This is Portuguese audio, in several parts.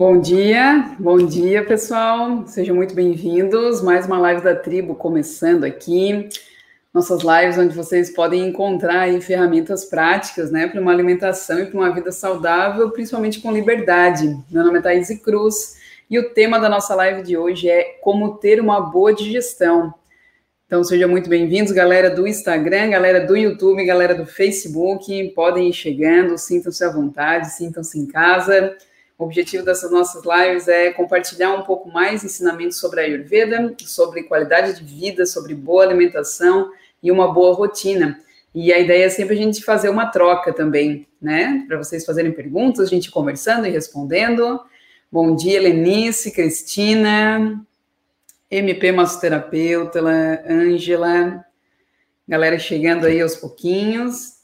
Bom dia, bom dia pessoal, sejam muito bem-vindos. Mais uma live da tribo começando aqui. Nossas lives onde vocês podem encontrar aí ferramentas práticas, né, para uma alimentação e para uma vida saudável, principalmente com liberdade. Meu nome é Thaís Cruz e o tema da nossa live de hoje é como ter uma boa digestão. Então sejam muito bem-vindos, galera do Instagram, galera do YouTube, galera do Facebook, podem ir chegando, sintam-se à vontade, sintam-se em casa. O objetivo dessas nossas lives é compartilhar um pouco mais ensinamentos sobre a Ayurveda, sobre qualidade de vida, sobre boa alimentação e uma boa rotina. E a ideia é sempre a gente fazer uma troca também, né? Para vocês fazerem perguntas, a gente conversando e respondendo. Bom dia, Lenice, Cristina, MP Massoterapeuta, Ângela, galera chegando aí aos pouquinhos.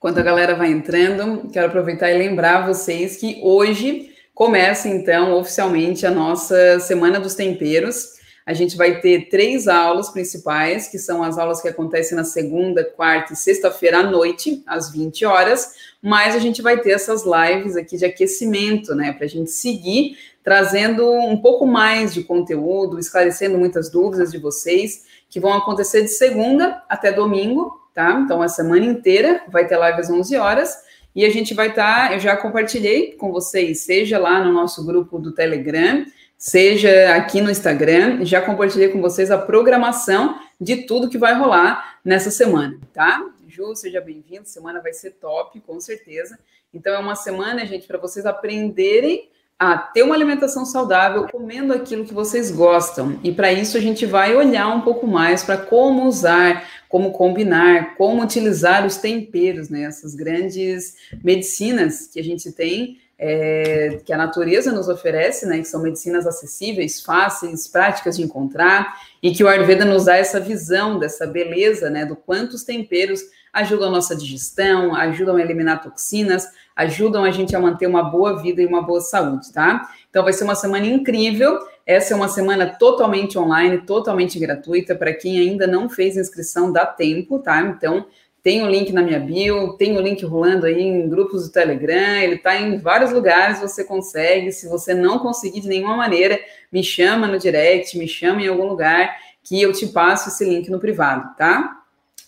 Enquanto a galera vai entrando, quero aproveitar e lembrar vocês que hoje começa, então, oficialmente a nossa Semana dos Temperos. A gente vai ter três aulas principais, que são as aulas que acontecem na segunda, quarta e sexta-feira à noite, às 20 horas, mas a gente vai ter essas lives aqui de aquecimento, né, para a gente seguir trazendo um pouco mais de conteúdo, esclarecendo muitas dúvidas de vocês, que vão acontecer de segunda até domingo, tá? Então, a semana inteira vai ter live às 11 horas. E a gente vai estar, tá, eu já compartilhei com vocês, seja lá no nosso grupo do Telegram, seja aqui no Instagram, já compartilhei com vocês a programação de tudo que vai rolar nessa semana, tá? Ju, seja bem-vindo, semana vai ser top, com certeza. Então, é uma semana, gente, para vocês aprenderem a ter uma alimentação saudável comendo aquilo que vocês gostam. E para isso a gente vai olhar um pouco mais para como usar, como combinar, como utilizar os temperos, né? Essas grandes medicinas que a gente tem, é, que a natureza nos oferece, né? Que são medicinas acessíveis, fáceis, práticas de encontrar, e que o Ayurveda nos dá essa visão dessa beleza, né? Do quanto os temperos ajudam a nossa digestão, ajudam a eliminar toxinas, ajudam a gente a manter uma boa vida e uma boa saúde, tá? Então vai ser uma semana incrível. Essa é uma semana totalmente online, totalmente gratuita. Para quem ainda não fez inscrição, dá tempo, tá? Então tem o link na minha bio, tem o link rolando aí em grupos do Telegram, ele está em vários lugares, você consegue. Se você não conseguir de nenhuma maneira, me chama no direct, me chama em algum lugar que eu te passo esse link no privado, tá?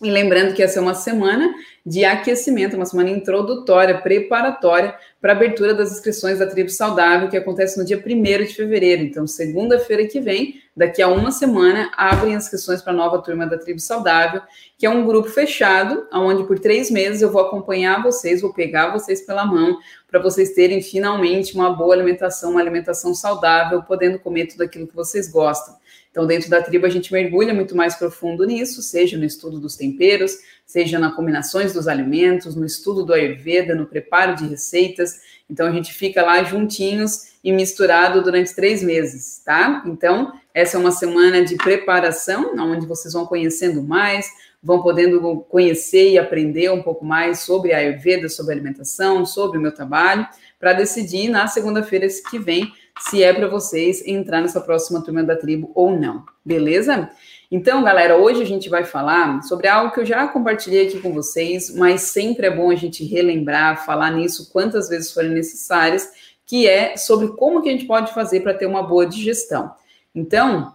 E lembrando que essa é uma semana de aquecimento, uma semana introdutória, preparatória para a abertura das inscrições da Tribo Saudável, que acontece no dia 1 de fevereiro. Então, segunda-feira que vem, daqui a uma semana, abrem inscrições para a nova turma da Tribo Saudável, que é um grupo fechado, onde por três meses eu vou acompanhar vocês, vou pegar vocês pela mão, para vocês terem finalmente uma boa alimentação, uma alimentação saudável, podendo comer tudo aquilo que vocês gostam. Então, dentro da tribo, a gente mergulha muito mais profundo nisso, seja no estudo dos temperos, seja na combinações dos alimentos, no estudo do Ayurveda, no preparo de receitas. Então, a gente fica lá juntinhos e misturado durante três meses, tá? Então, essa é uma semana de preparação, onde vocês vão conhecendo mais, vão podendo conhecer e aprender um pouco mais sobre a Ayurveda, sobre alimentação, sobre o meu trabalho, para decidir na segunda-feira que vem se é para vocês entrar nessa próxima turma da tribo ou não, beleza? Então, galera, hoje a gente vai falar sobre algo que eu já compartilhei aqui com vocês, mas sempre é bom a gente relembrar, falar nisso quantas vezes forem necessárias, que é sobre como que a gente pode fazer para ter uma boa digestão. Então,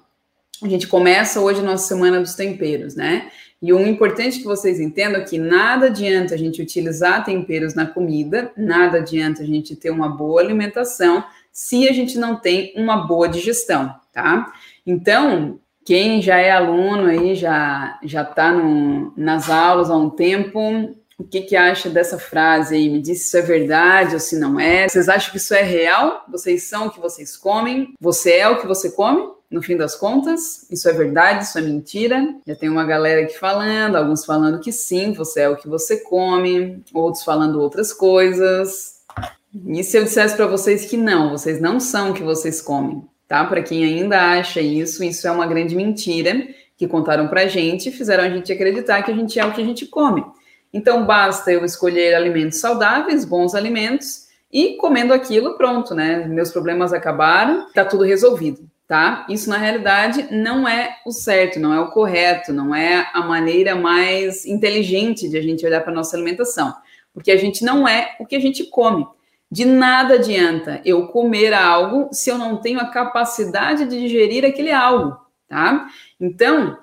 a gente começa hoje a nossa semana dos temperos, né? E o importante que vocês entendam é que nada adianta a gente utilizar temperos na comida, nada adianta a gente ter uma boa alimentação se a gente não tem uma boa digestão, tá? Então, quem já é aluno aí, já já está nas aulas há um tempo, o que, que acha dessa frase aí? Me diz se isso é verdade ou se não é. Vocês acham que isso é real? Vocês são o que vocês comem? Você é o que você come? No fim das contas, isso é verdade, isso é mentira. Já tem uma galera aqui falando, alguns falando que sim, você é o que você come, outros falando outras coisas. E se eu dissesse para vocês que não, vocês não são o que vocês comem, tá? Para quem ainda acha isso, isso é uma grande mentira que contaram para gente e fizeram a gente acreditar que a gente é o que a gente come. Então basta eu escolher alimentos saudáveis, bons alimentos e comendo aquilo, pronto, né? Meus problemas acabaram, tá tudo resolvido, tá? Isso na realidade não é o certo, não é o correto, não é a maneira mais inteligente de a gente olhar para nossa alimentação. porque a gente não é o que a gente come. De nada adianta eu comer algo se eu não tenho a capacidade de digerir aquele algo, tá? Então,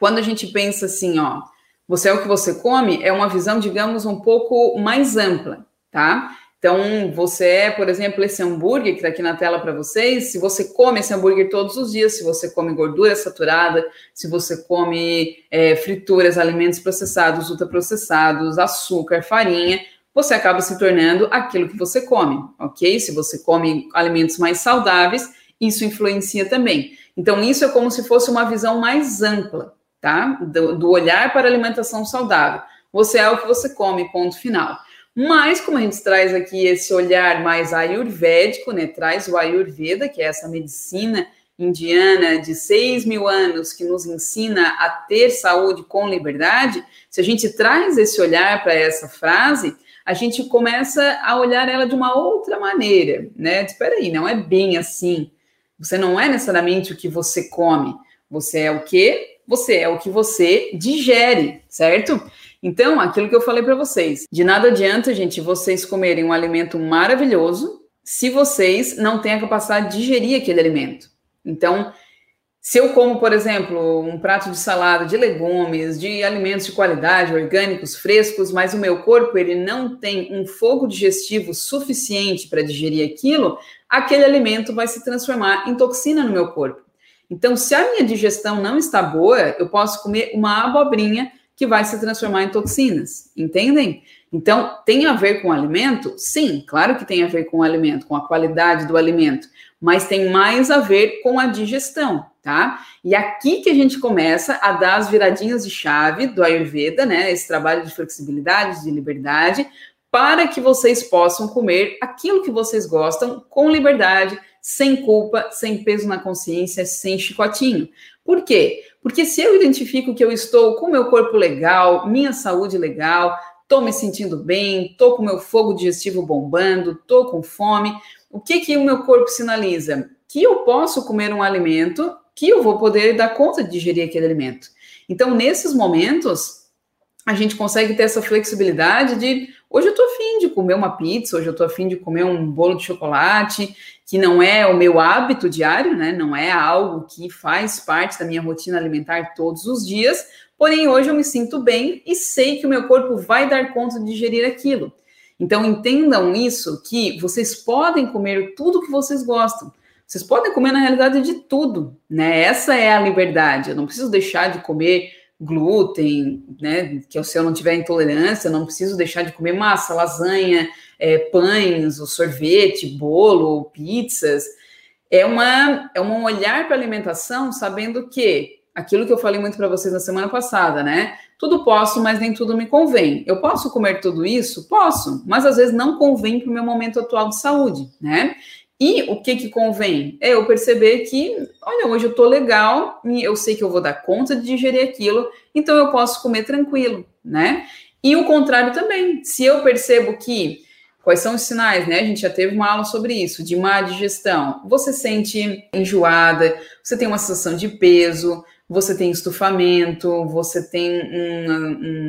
quando a gente pensa assim, ó, você é o que você come, é uma visão, digamos, um pouco mais ampla, tá? Então, você é, por exemplo, esse hambúrguer que está aqui na tela para vocês. Se você come esse hambúrguer todos os dias, se você come gordura saturada, se você come é, frituras, alimentos processados, ultraprocessados, açúcar, farinha, você acaba se tornando aquilo que você come, ok? Se você come alimentos mais saudáveis, isso influencia também. Então, isso é como se fosse uma visão mais ampla, tá? Do, do olhar para a alimentação saudável. Você é o que você come, ponto final. Mas, como a gente traz aqui esse olhar mais ayurvédico, né? Traz o Ayurveda, que é essa medicina indiana de 6 mil anos que nos ensina a ter saúde com liberdade. Se a gente traz esse olhar para essa frase, a gente começa a olhar ela de uma outra maneira, né? Espera aí, não é bem assim. Você não é necessariamente o que você come. Você é o que? Você é o que você digere, certo? Então, aquilo que eu falei para vocês, de nada adianta, gente, vocês comerem um alimento maravilhoso se vocês não têm a capacidade de digerir aquele alimento. Então, se eu como, por exemplo, um prato de salada de legumes, de alimentos de qualidade, orgânicos, frescos, mas o meu corpo ele não tem um fogo digestivo suficiente para digerir aquilo, aquele alimento vai se transformar em toxina no meu corpo. Então, se a minha digestão não está boa, eu posso comer uma abobrinha que vai se transformar em toxinas, entendem? Então, tem a ver com o alimento? Sim, claro que tem a ver com o alimento, com a qualidade do alimento, mas tem mais a ver com a digestão, tá? E aqui que a gente começa a dar as viradinhas de chave do Ayurveda, né? Esse trabalho de flexibilidade, de liberdade, para que vocês possam comer aquilo que vocês gostam com liberdade, sem culpa, sem peso na consciência, sem chicotinho. Por quê? Porque se eu identifico que eu estou com meu corpo legal, minha saúde legal, estou me sentindo bem, estou com meu fogo digestivo bombando, estou com fome, o que que o meu corpo sinaliza? Que eu posso comer um alimento que eu vou poder dar conta de digerir aquele alimento. Então, nesses momentos, a gente consegue ter essa flexibilidade de hoje eu estou afim de comer uma pizza, hoje eu estou afim de comer um bolo de chocolate, que não é o meu hábito diário, né? Não é algo que faz parte da minha rotina alimentar todos os dias. Porém, hoje eu me sinto bem e sei que o meu corpo vai dar conta de digerir aquilo. Então, entendam isso, que vocês podem comer tudo que vocês gostam. Vocês podem comer, na realidade, de tudo, né? Essa é a liberdade. Eu não preciso deixar de comer glúten, né? Que se eu não tiver intolerância, não preciso deixar de comer massa, lasanha, é, pães, o sorvete, bolo, pizzas. É, uma, é um olhar para a alimentação sabendo que aquilo que eu falei muito para vocês na semana passada, né? Tudo posso, mas nem tudo me convém. Eu posso comer tudo isso? Posso, mas às vezes não convém para o meu momento atual de saúde, né? E o que que convém? É eu perceber que, olha, hoje eu tô legal, eu sei que eu vou dar conta de digerir aquilo, então eu posso comer tranquilo, né? E o contrário também. Se eu percebo que Quais são os sinais, né? A gente já teve uma aula sobre isso, de má digestão. Você sente enjoada, você tem uma sensação de peso, você tem estufamento, você tem uma,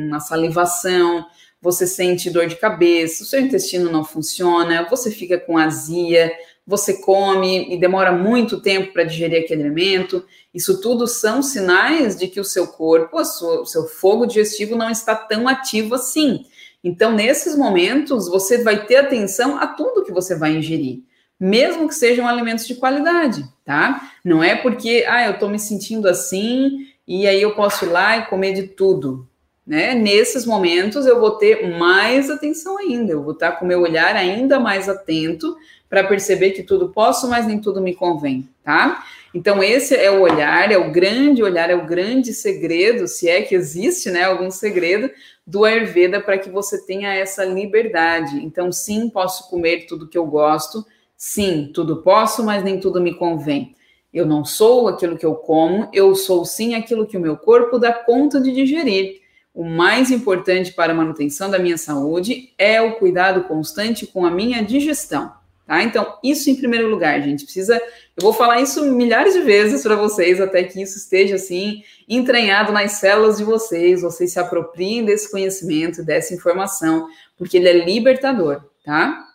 uma salivação, você sente dor de cabeça, o seu intestino não funciona, você fica com azia, você come e demora muito tempo para digerir aquele alimento. Isso tudo são sinais de que o seu corpo, o seu fogo digestivo não está tão ativo assim. Então, nesses momentos, você vai ter atenção a tudo que você vai ingerir, mesmo que sejam alimentos de qualidade, tá? Não é porque, ah, eu estou me sentindo assim e aí eu posso ir lá e comer de tudo, né? Nesses momentos, eu vou ter mais atenção ainda, eu vou estar com meu olhar ainda mais atento para perceber que tudo posso, mas nem tudo me convém, tá? Então, esse é o olhar, é o grande olhar, é o grande segredo, se é que existe, né, algum segredo do Ayurveda para que você tenha essa liberdade. Então, sim, posso comer tudo que eu gosto, sim, tudo posso, mas nem tudo me convém. Eu não sou aquilo que eu como, eu sou sim aquilo que o meu corpo dá conta de digerir. O mais importante para a manutenção da minha saúde é o cuidado constante com a minha digestão. Tá? Então, isso em primeiro lugar, gente. Precisa. Eu vou falar isso milhares de vezes para vocês, até que isso esteja assim, entranhado nas células de vocês, vocês se apropriem desse conhecimento, dessa informação, porque ele é libertador, tá?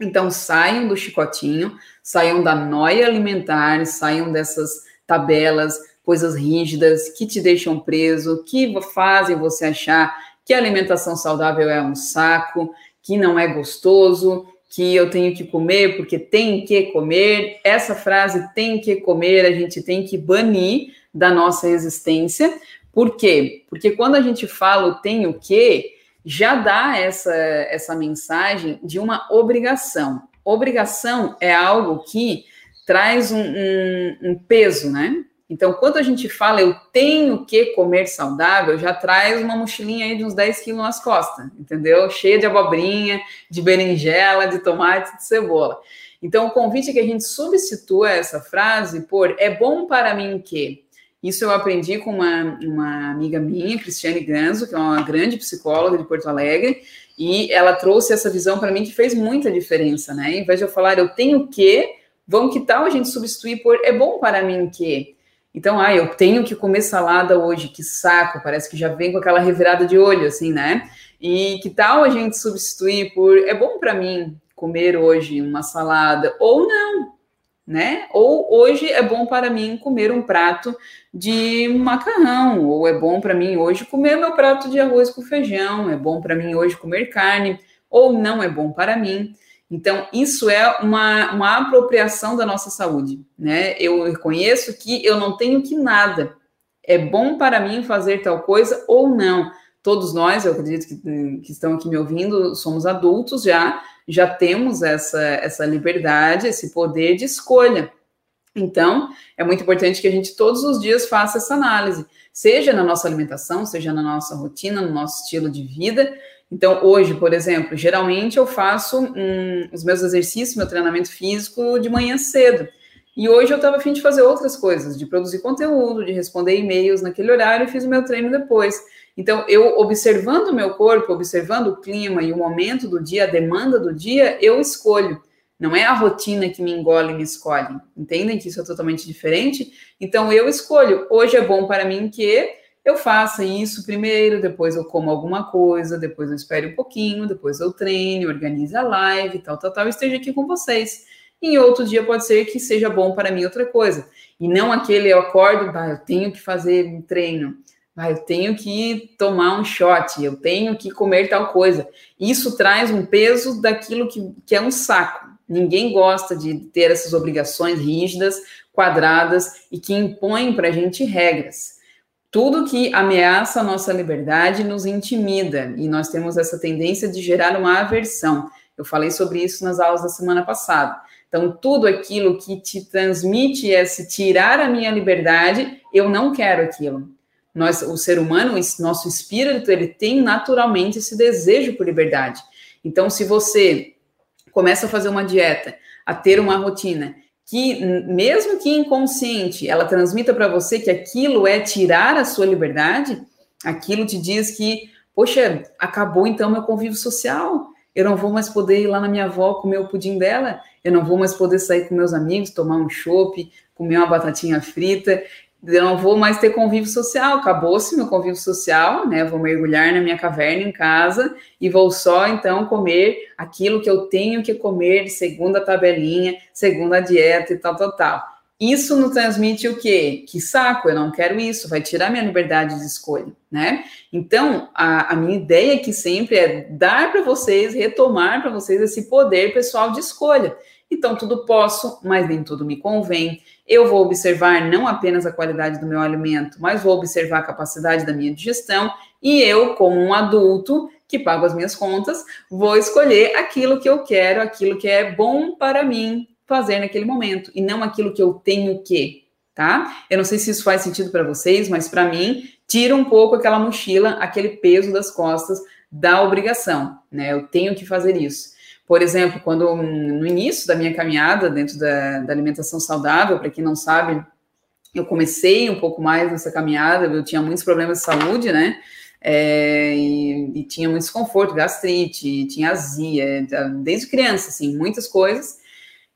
Então saiam do chicotinho, saiam da noia alimentar, saiam dessas tabelas, coisas rígidas que te deixam preso, que fazem você achar que a alimentação saudável é um saco, que não é gostoso, que eu tenho que comer porque tem que comer. Essa frase tem que comer, a gente tem que banir da nossa existência. Por quê? Porque quando a gente fala o tenho que, já dá essa, essa mensagem de uma obrigação. Obrigação é algo que traz um, um, um peso, né? Então, quando a gente fala eu tenho que comer saudável, já traz uma mochilinha aí de uns 10 quilos nas costas, entendeu? Cheia de abobrinha, de berinjela, de tomate, de cebola. Então, o convite é que a gente substitua essa frase por é bom para mim que. Isso eu aprendi com uma, uma amiga minha, Cristiane Ganzo, que é uma grande psicóloga de Porto Alegre, e ela trouxe essa visão para mim que fez muita diferença, né? Em vez de eu falar eu tenho que, vamos que tal a gente substituir por é bom para mim que. Então, ah, eu tenho que comer salada hoje, que saco, parece que já vem com aquela revirada de olho, assim, né? E que tal a gente substituir por é bom para mim comer hoje uma salada ou não, né? Ou hoje é bom para mim comer um prato de macarrão, ou é bom para mim hoje comer meu prato de arroz com feijão, é bom para mim hoje comer carne, ou não é bom para mim. Então, isso é uma, uma apropriação da nossa saúde, né? Eu reconheço que eu não tenho que nada. É bom para mim fazer tal coisa ou não. Todos nós, eu acredito que, que estão aqui me ouvindo, somos adultos já, já temos essa, essa liberdade, esse poder de escolha. Então, é muito importante que a gente todos os dias faça essa análise, seja na nossa alimentação, seja na nossa rotina, no nosso estilo de vida, então, hoje, por exemplo, geralmente eu faço os meus exercícios, meu treinamento físico de manhã cedo. E hoje eu estava afim de fazer outras coisas, de produzir conteúdo, de responder e-mails naquele horário e fiz o meu treino depois. Então, eu observando o meu corpo, observando o clima e o momento do dia, a demanda do dia, eu escolho. Não é a rotina que me engole e me escolhe. Entendem que isso é totalmente diferente? Então, eu escolho. Hoje é bom para mim que eu faça isso primeiro, depois eu como alguma coisa, depois eu espere um pouquinho, depois eu treine, organize a live, tal, tal, tal, esteja aqui com vocês. Em outro dia pode ser que seja bom para mim outra coisa. E não aquele eu acordo, bah, eu tenho que fazer um treino, bah, eu tenho que tomar um shot, eu tenho que comer tal coisa. Isso traz um peso daquilo que, que é um saco. Ninguém gosta de ter essas obrigações rígidas, quadradas e que impõem para a gente regras. Tudo que ameaça a nossa liberdade nos intimida e nós temos essa tendência de gerar uma aversão. Eu falei sobre isso nas aulas da semana passada. Então, tudo aquilo que te transmite esse tirar a minha liberdade, eu não quero aquilo. Nós, o ser humano, o nosso espírito, ele tem naturalmente esse desejo por liberdade. Então, se você começa a fazer uma dieta, a ter uma rotina que, mesmo que inconsciente, ela transmita para você que aquilo é tirar a sua liberdade, aquilo te diz que, poxa, acabou então meu convívio social, eu não vou mais poder ir lá na minha avó comer o pudim dela, eu não vou mais poder sair com meus amigos, tomar um chopp, comer uma batatinha frita, eu não vou mais ter convívio social, acabou-se meu convívio social, né? Vou mergulhar na minha caverna em casa e vou só então comer aquilo que eu tenho que comer segundo a tabelinha, segundo a dieta e tal, tal, tal. Isso nos transmite o quê? Que saco, eu não quero isso, vai tirar minha liberdade de escolha, né? Então, a, a minha ideia aqui sempre é dar para vocês, retomar para vocês esse poder pessoal de escolha. Então, tudo posso, mas nem tudo me convém. Eu vou observar não apenas a qualidade do meu alimento, mas vou observar a capacidade da minha digestão e eu, como um adulto que pago as minhas contas, vou escolher aquilo que eu quero, aquilo que é bom para mim fazer naquele momento e não aquilo que eu tenho que, tá? Eu não sei se isso faz sentido para vocês, mas para mim tira um pouco aquela mochila, aquele peso das costas da obrigação, né? Eu tenho que fazer isso. Por exemplo, quando no início da minha caminhada dentro da, da alimentação saudável, para quem não sabe, eu comecei um pouco mais nessa caminhada, eu tinha muitos problemas de saúde, né? É, e, e, tinha muito desconforto, gastrite, tinha azia, desde criança, assim, muitas coisas.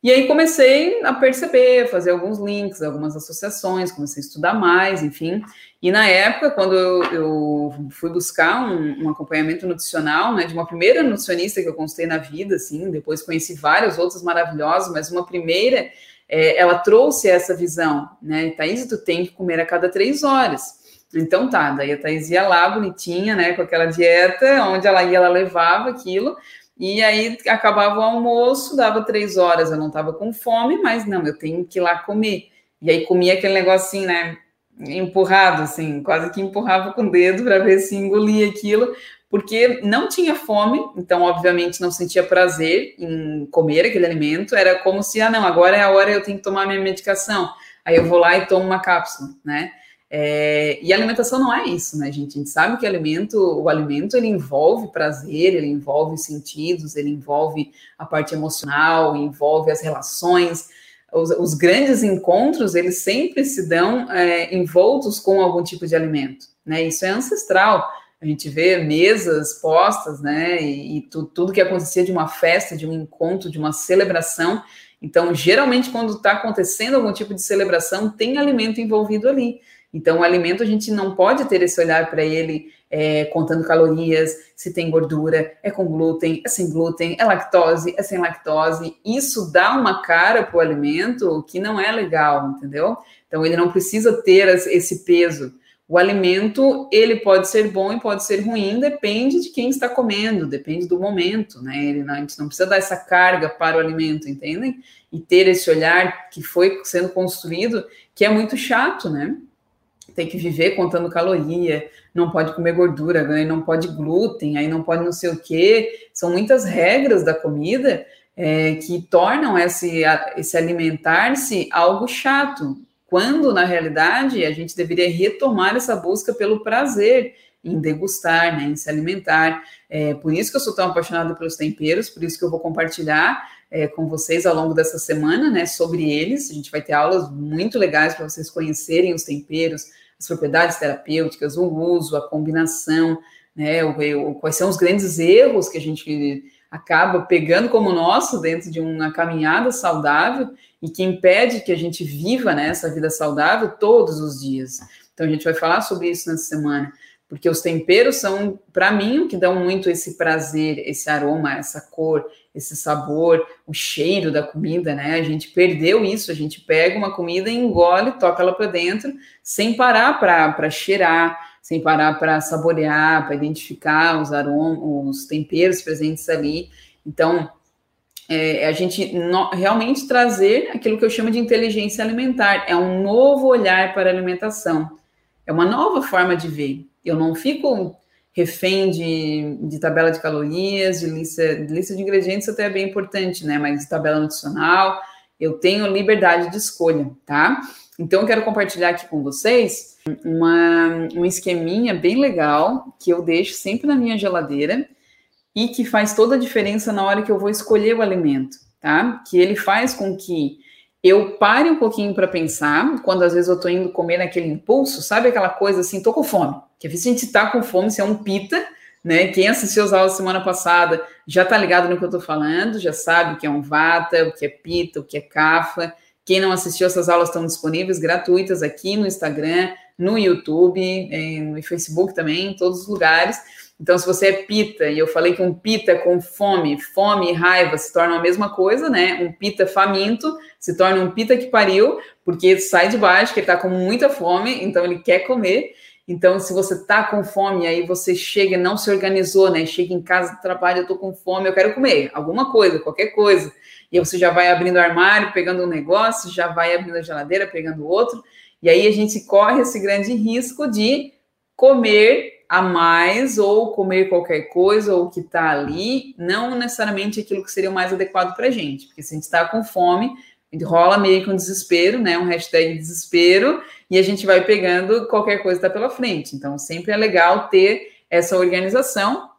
E aí comecei a perceber, fazer alguns links, algumas associações, comecei a estudar mais, enfim. E na época, quando eu, eu fui buscar um, um, acompanhamento nutricional, né, de uma primeira nutricionista que eu consultei na vida, assim, depois conheci várias outras maravilhosas, mas uma primeira, é, ela trouxe essa visão, né, Thaís, tu tem que comer a cada três horas. Então tá, daí a Thaís ia lá, bonitinha, né, com aquela dieta, onde ela ia, ela levava aquilo, e aí acabava o almoço, dava três horas, eu não estava com fome, mas não, eu tenho que ir lá comer. E aí comia aquele negocinho, né? Empurrado, assim, quase que empurrava com o dedo para ver se engolia aquilo, porque não tinha fome, então, obviamente, não sentia prazer em comer aquele alimento. Era como se, ah, não, agora é a hora eu tenho que tomar minha medicação. Aí eu vou lá e tomo uma cápsula, né? É, e alimentação não é isso, né, gente? A gente sabe que alimento, o alimento ele envolve prazer, ele envolve sentidos, ele envolve a parte emocional, envolve as relações. Os, os grandes encontros, eles sempre se dão é, envoltos com algum tipo de alimento, né? Isso é ancestral. A gente vê mesas postas, né? E, e tu, tudo que acontecia de uma festa, de um encontro, de uma celebração. Então, geralmente, quando está acontecendo algum tipo de celebração, tem alimento envolvido ali. Então, o alimento a gente não pode ter esse olhar para ele é, contando calorias, se tem gordura, é com glúten, é sem glúten, é lactose, é sem lactose. Isso dá uma cara para o alimento que não é legal, entendeu? Então, ele não precisa ter esse peso. O alimento, ele pode ser bom e pode ser ruim, depende de quem está comendo, depende do momento, né? Ele não, a gente não precisa dar essa carga para o alimento, entendem? E ter esse olhar que foi sendo construído, que é muito chato, né? Tem que viver contando caloria, não pode comer gordura, né, não pode glúten, aí não pode não sei o quê. São muitas regras da comida é, que tornam esse, esse alimentar-se algo chato, quando na realidade a gente deveria retomar essa busca pelo prazer em degustar, né, em se alimentar. É, por isso que eu sou tão apaixonada pelos temperos, por isso que eu vou compartilhar é, com vocês ao longo dessa semana, né, sobre eles. A gente vai ter aulas muito legais para vocês conhecerem os temperos, as propriedades terapêuticas, o uso, a combinação, né, o, o, quais são os grandes erros que a gente acaba pegando como nosso dentro de uma caminhada saudável e que impede que a gente viva né, essa vida saudável todos os dias. Então a gente vai falar sobre isso nessa semana, porque os temperos são, para mim, o que dão muito esse prazer, esse aroma, essa cor, esse sabor, o cheiro da comida, né? A gente perdeu isso, a gente pega uma comida engole, toca ela para dentro, sem parar para cheirar, sem parar para saborear, para identificar os aromas, os temperos presentes ali. Então, é, a gente no, realmente trazer aquilo que eu chamo de inteligência alimentar, é um novo olhar para a alimentação, é uma nova forma de ver. Eu não fico refém de, de tabela de calorias, de lista, de lista de ingredientes até é bem importante, né? Mas tabela nutricional, eu tenho liberdade de escolha, tá? Então, eu quero compartilhar aqui com vocês uma, um esqueminha bem legal que eu deixo sempre na minha geladeira e que faz toda a diferença na hora que eu vou escolher o alimento, tá? Que ele faz com que eu pare um pouquinho para pensar, quando às vezes eu tô indo comer naquele impulso, sabe aquela coisa assim, tô com fome. Que a gente tá com fome, se é um pita, né? Quem assistiu as aulas semana passada já tá ligado no que eu tô falando, já sabe o que é um vata, o que é pita, o que é cafa. Quem não assistiu, essas aulas estão disponíveis gratuitas aqui no Instagram, no YouTube, eh, no Facebook também, em todos os lugares. Então, se você é pita, e eu falei que um pita com fome, fome e raiva se torna a mesma coisa, né? Um pita faminto se torna um pita que pariu, porque sai de baixo, que ele tá com muita fome, então ele quer comer. Então, se você tá com fome, aí você chega, não se organizou, né? Chega em casa do trabalho, eu tô com fome, eu quero comer alguma coisa, qualquer coisa. E aí você já vai abrindo o armário, pegando um negócio, já vai abrindo a geladeira, pegando outro. E aí a gente corre esse grande risco de comer a mais ou comer qualquer coisa ou que está ali, não necessariamente aquilo que seria o mais adequado para a gente, porque se a gente está com fome, rola meio que um desespero, né? Um hashtag desespero, e a gente vai pegando qualquer coisa que está pela frente. Então, sempre é legal ter essa organização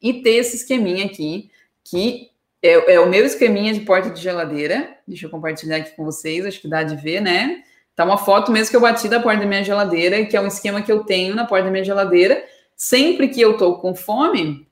e ter esse esqueminha aqui, que é, é o meu esqueminha de porta de geladeira. Deixa eu compartilhar aqui com vocês, acho que dá de ver, né? Tá uma foto mesmo que eu bati da porta da minha geladeira, que é um esquema que eu tenho na porta da minha geladeira. Sempre que eu tô com fome,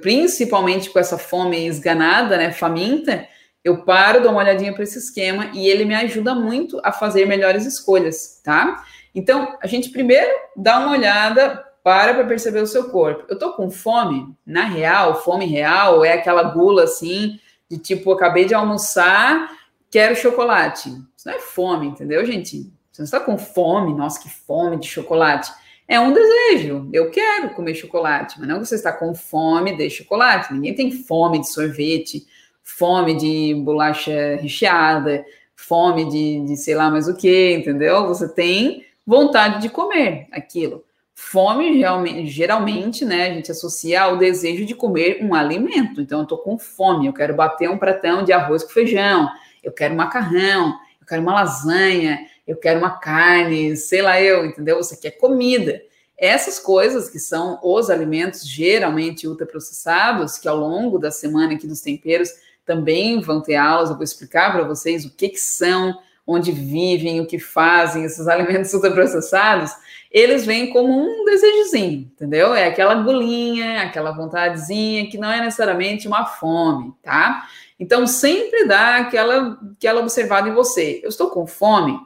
principalmente com essa fome esganada, né, faminta, eu paro, dou uma olhadinha para esse esquema e ele me ajuda muito a fazer melhores escolhas, tá? Então, a gente primeiro dá uma olhada, para para perceber o seu corpo. Eu tô com fome? Na real, fome real é aquela gula assim, de tipo, acabei de almoçar, quero chocolate. Isso não é fome, entendeu, gente? Você não está com fome, nossa, que fome de chocolate. É um desejo. Eu quero comer chocolate, mas não você está com fome de chocolate. Ninguém tem fome de sorvete, fome de bolacha recheada, fome de, de sei lá mais o que, entendeu? Você tem vontade de comer aquilo. Fome, geralmente, né, a gente associa ao desejo de comer um alimento. Então, eu estou com fome, eu quero bater um pratão de arroz com feijão, eu quero macarrão, eu quero uma lasanha, eu quero uma carne, sei lá eu, entendeu? Você quer comida. Essas coisas que são os alimentos geralmente ultraprocessados, que ao longo da semana aqui dos temperos também vão ter aulas, eu vou explicar para vocês o que, que são, onde vivem, o que fazem esses alimentos ultraprocessados, eles vêm como um desejozinho, entendeu? É aquela gulinha, aquela vontadezinha que não é necessariamente uma fome, tá? Então sempre dá aquela, aquela observada em você. Eu estou com fome?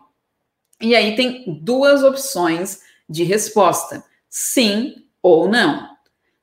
E aí tem duas opções de resposta: sim ou não.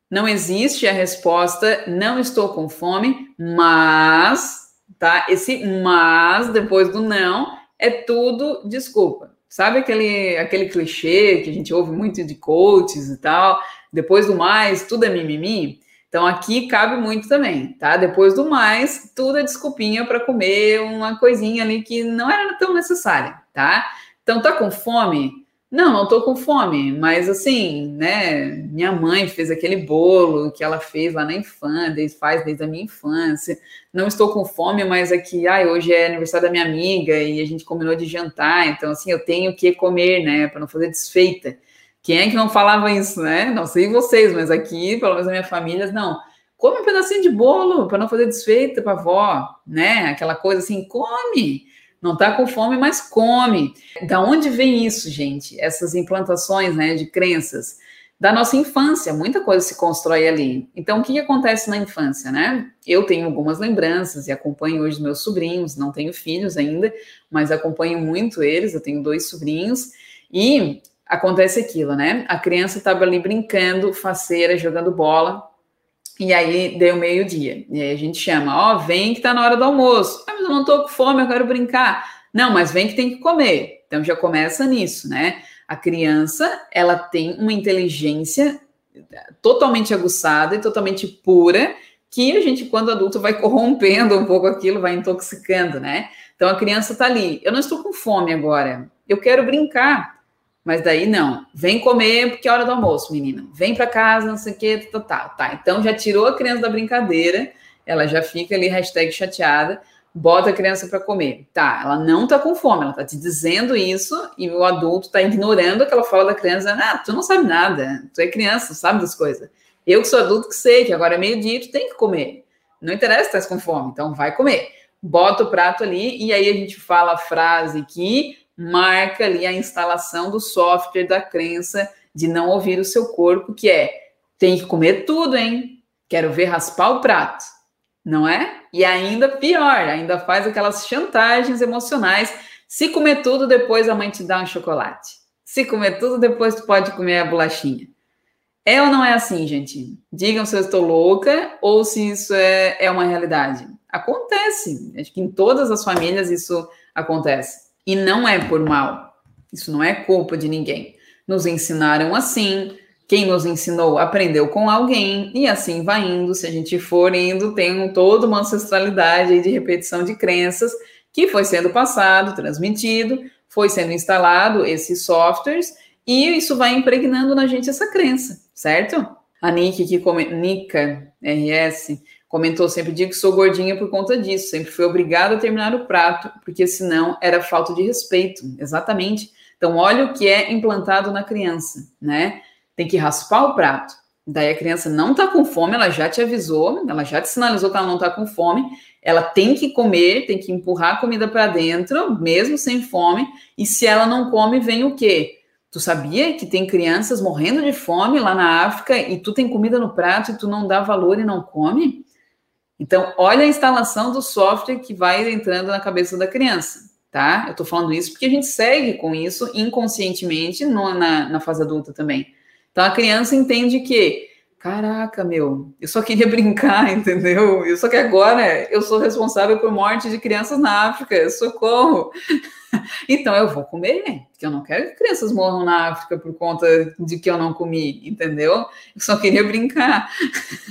Não existe a resposta não estou com fome, mas, tá? Esse mas depois do não é tudo desculpa. Sabe aquele, aquele clichê que a gente ouve muito de coaches e tal? Depois do mais, tudo é mimimi? Então aqui cabe muito também, tá? Depois do mais, tudo é desculpinha para comer uma coisinha ali que não era tão necessária, tá? Então tá com fome? Não, não tô com fome, mas assim, né? Minha mãe fez aquele bolo que ela fez lá na infância, faz desde a minha infância. Não estou com fome, mas aqui, é ai, hoje é aniversário da minha amiga e a gente combinou de jantar, então assim, eu tenho que comer, né, para não fazer desfeita. Quem é que não falava isso, né? Não sei vocês, mas aqui, pelo menos a minha família, não. Come um pedacinho de bolo para não fazer desfeita para avó, né? Aquela coisa assim, come. Não está com fome, mas come. Da onde vem isso, gente? Essas implantações, né, de crenças da nossa infância, muita coisa se constrói ali. Então, o que, que acontece na infância, né? Eu tenho algumas lembranças e acompanho hoje meus sobrinhos, não tenho filhos ainda, mas acompanho muito eles, eu tenho dois sobrinhos, e acontece aquilo, né? A criança estava ali brincando, faceira, jogando bola, e aí deu meio-dia. E aí a gente chama, ó, oh, vem que tá na hora do almoço. Ah, mas eu não tô com fome, eu quero brincar. Não, mas vem que tem que comer. Então já começa nisso, né? A criança, ela tem uma inteligência totalmente aguçada e totalmente pura, que a gente, quando adulto, vai corrompendo um pouco aquilo, vai intoxicando, né? Então a criança tá ali, eu não estou com fome agora, eu quero brincar. Mas daí não, vem comer porque é hora do almoço, menina. Vem para casa, não sei o que, tá, tá, tá. Então já tirou a criança da brincadeira, ela já fica ali, hashtag chateada, bota a criança para comer. Tá, ela não tá com fome, ela tá te dizendo isso e o adulto tá ignorando aquela fala da criança. Ah, tu não sabe nada, tu é criança, sabe das coisas. Eu que sou adulto que sei que agora é meio-dia, tu tem que comer. Não interessa se tá com fome, então vai comer. Bota o prato ali e aí a gente fala a frase que marca ali a instalação do software da crença de não ouvir o seu corpo, que é tem que comer tudo, hein? Quero ver raspar o prato, não é? E ainda pior, ainda faz aquelas chantagens emocionais. Se comer tudo, depois a mãe te dá um chocolate. Se comer tudo, depois tu pode comer a bolachinha. É ou não é assim, gente? Digam se eu estou louca ou se isso é, é uma realidade. Acontece. Acho que em todas as famílias isso acontece. E não é por mal. Isso não é culpa de ninguém. Nos ensinaram assim. Quem nos ensinou aprendeu com alguém e assim vai indo. Se a gente for indo, tem toda uma ancestralidade de repetição de crenças que foi sendo passado, transmitido, foi sendo instalado esses softwares e isso vai impregnando na gente essa crença, certo? A Nick, que come, Nika RS, Comentou sempre, digo que sou gordinha por conta disso, sempre fui obrigada a terminar o prato, porque senão era falta de respeito. Exatamente. Então, olha o que é implantado na criança, né? Tem que raspar o prato. Daí a criança não tá com fome, ela já te avisou, ela já te sinalizou que ela não tá com fome, ela tem que comer, tem que empurrar a comida para dentro, mesmo sem fome, e se ela não come, vem o quê? Tu sabia que tem crianças morrendo de fome lá na África e tu tem comida no prato e tu não dá valor e não come? Então, olha a instalação do software que vai entrando na cabeça da criança, tá? Eu tô falando isso porque a gente segue com isso inconscientemente no, na, na fase adulta também. Então, a criança entende que Caraca, meu, eu só queria brincar, entendeu? Eu só que agora eu sou responsável por morte de crianças na África, socorro. Então eu vou comer, porque eu não quero que crianças morram na África por conta de que eu não comi, entendeu? Eu só queria brincar.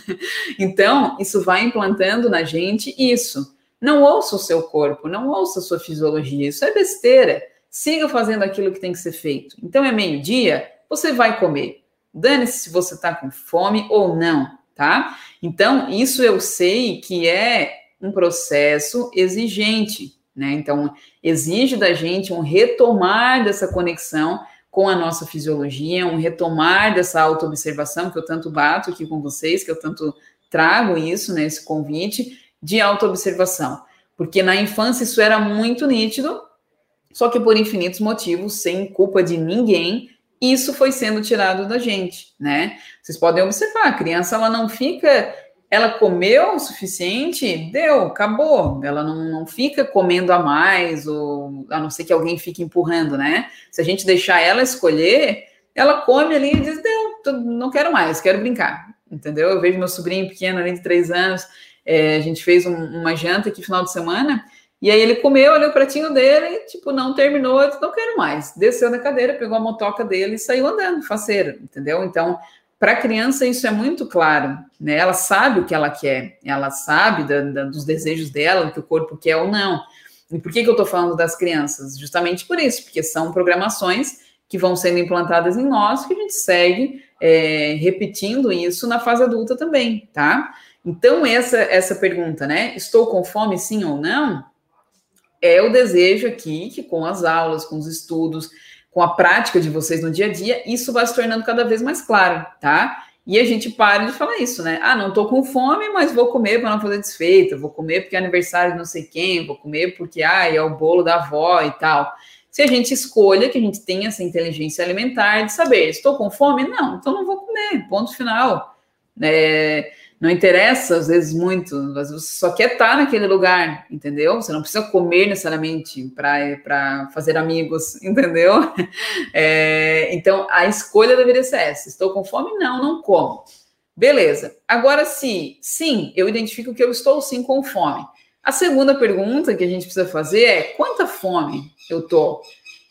Então, isso vai implantando na gente isso. Não ouça o seu corpo, não ouça a sua fisiologia, isso é besteira. Siga fazendo aquilo que tem que ser feito. Então é meio-dia, você vai comer Dane-se se você está com fome ou não, tá? Então, isso eu sei que é um processo exigente, né? Então, exige da gente um retomar dessa conexão com a nossa fisiologia, um retomar dessa autoobservação que eu tanto bato aqui com vocês, que eu tanto trago isso, né, esse convite de autoobservação. Porque na infância isso era muito nítido, só que por infinitos motivos, sem culpa de ninguém, isso foi sendo tirado da gente, né? Vocês podem observar, a criança ela não fica, ela comeu o suficiente, deu, acabou. Ela não, não fica comendo a mais, ou a não ser que alguém fique empurrando, né? Se a gente deixar ela escolher, ela come ali e diz, deu, não quero mais, quero brincar, entendeu? Eu vejo meu sobrinho pequeno ali de três anos, é, a gente fez um, uma janta aqui final de semana, e aí ele comeu ali o pratinho dele e, tipo, não terminou, eu não quero mais. Desceu da cadeira, pegou a motoca dele e saiu andando, faceiro, entendeu? Então, para a criança isso é muito claro, né? Ela sabe o que ela quer, ela sabe da, da, dos desejos dela, o que o corpo quer ou não. E por que, que eu estou falando das crianças? Justamente por isso, porque são programações que vão sendo implantadas em nós, que a gente segue é, repetindo isso na fase adulta também, tá? Então, essa, essa pergunta, né? Estou com fome, sim ou não? É o desejo aqui que com as aulas, com os estudos, com a prática de vocês no dia a dia, isso vai se tornando cada vez mais claro, tá? E a gente para de falar isso, né? Ah, não tô com fome, mas vou comer para não fazer desfeita, vou comer porque é aniversário de não sei quem, vou comer porque ah, é o bolo da avó e tal. Se a gente escolha que a gente tenha essa inteligência alimentar de saber, estou com fome? Não, então não vou comer, ponto final. É, não interessa, às vezes, muito, você só quer estar naquele lugar, entendeu? Você não precisa comer necessariamente para fazer amigos, entendeu? É, então, a escolha deveria ser essa: estou com fome? Não, não como. Beleza. Agora, se sim, eu identifico que eu estou sim com fome. A segunda pergunta que a gente precisa fazer é: quanta fome eu tô?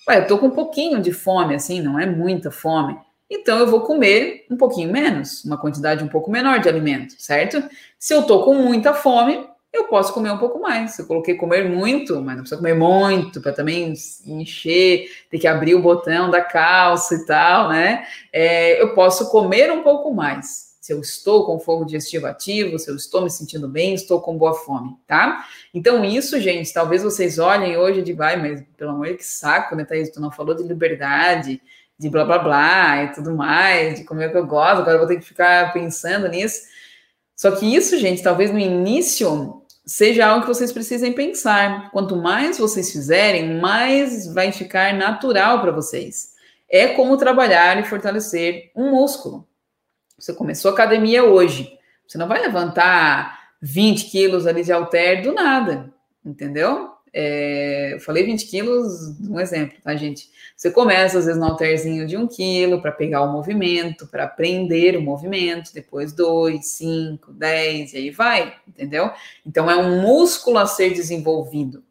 Ué, eu tô com um pouquinho de fome, assim, não é muita fome. Então eu vou comer um pouquinho menos, uma quantidade um pouco menor de alimento, certo? Se eu tô com muita fome, eu posso comer um pouco mais. Eu coloquei comer muito, mas não precisa comer muito para também encher, ter que abrir o botão da calça e tal, né? É, eu posso comer um pouco mais. Se eu estou com fogo digestivo ativo, se eu estou me sentindo bem, estou com boa fome, tá? Então, isso, gente, talvez vocês olhem hoje de vai, mas pelo amor de que saco, né, Thaís? Tu não falou de liberdade, de blá blá blá e tudo mais, de como é que eu gosto, agora eu vou ter que ficar pensando nisso. Só que isso, gente, talvez no início seja algo que vocês precisem pensar. Quanto mais vocês fizerem, mais vai ficar natural para vocês. É como trabalhar e fortalecer um músculo. Você começou a academia hoje, você não vai levantar 20 quilos ali de halter do nada, entendeu? É, eu falei 20 quilos, um exemplo, tá, gente? Você começa, às vezes, no alterzinho de um quilo para pegar o movimento, para aprender o movimento, depois dois, cinco, dez, e aí vai, entendeu? Então, é um músculo a ser desenvolvido.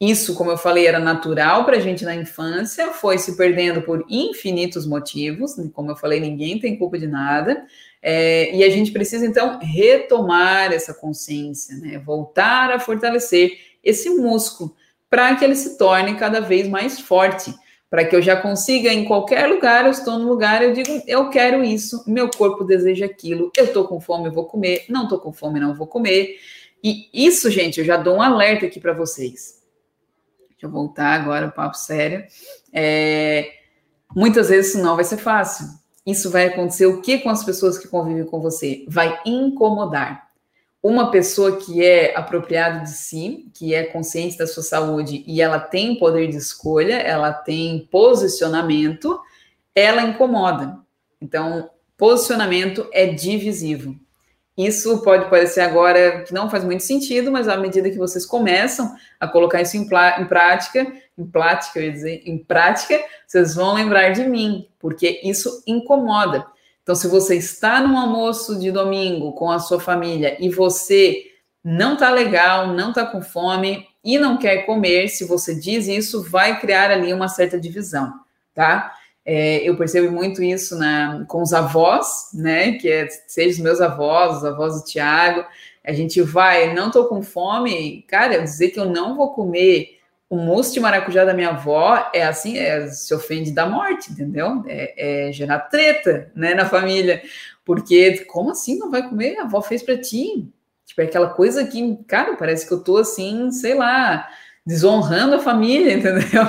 Isso, como eu falei, era natural para a gente na infância, foi se perdendo por infinitos motivos, como eu falei, ninguém tem culpa de nada, é, e a gente precisa, então, retomar essa consciência, né? voltar a fortalecer esse músculo, para que ele se torne cada vez mais forte, para que eu já consiga em qualquer lugar, eu estou no lugar, eu digo, eu quero isso, meu corpo deseja aquilo, eu estou com fome, eu vou comer, não estou com fome, não vou comer. E isso, gente, eu já dou um alerta aqui para vocês. Deixa eu voltar agora, o papo sério. É, muitas vezes isso não vai ser fácil. Isso vai acontecer o que com as pessoas que convivem com você? Vai incomodar uma pessoa que é apropriada de si, que é consciente da sua saúde e ela tem poder de escolha, ela tem posicionamento, ela incomoda. Então, posicionamento é divisivo. Isso pode parecer agora que não faz muito sentido, mas à medida que vocês começam a colocar isso em, em prática, em prática, eu ia dizer, em prática, vocês vão lembrar de mim, porque isso incomoda. Então, se você está num almoço de domingo com a sua família e você não está legal, não está com fome e não quer comer, se você diz isso, vai criar ali uma certa divisão, tá? É, eu percebo muito isso na, com os avós, né? Que é, seja os meus avós, os avós do Tiago. A gente vai, não tô com fome, cara, dizer que eu não vou comer o mousse de maracujá da minha avó é assim, é, se ofende da morte, entendeu? É, é gerar treta, né, na família. Porque, como assim não vai comer? A avó fez para ti. Tipo, é aquela coisa que, cara, parece que eu tô assim, sei lá, desonrando a família, entendeu?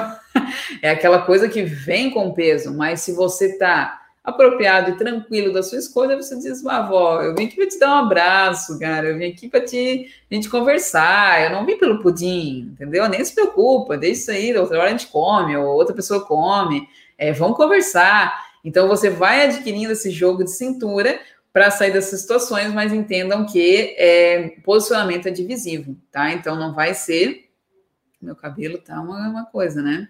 é aquela coisa que vem com peso, mas se você está apropriado e tranquilo da sua escolha, você diz, avó, eu vim aqui para te dar um abraço, cara, eu vim aqui para te, a gente conversar, eu não vim pelo pudim, entendeu? Nem se preocupa, deixa isso aí, outra hora a gente come, ou outra pessoa come, é, vamos conversar. Então você vai adquirindo esse jogo de cintura para sair dessas situações, mas entendam que é, posicionamento é divisivo, tá? Então não vai ser meu cabelo tá uma, uma coisa, né?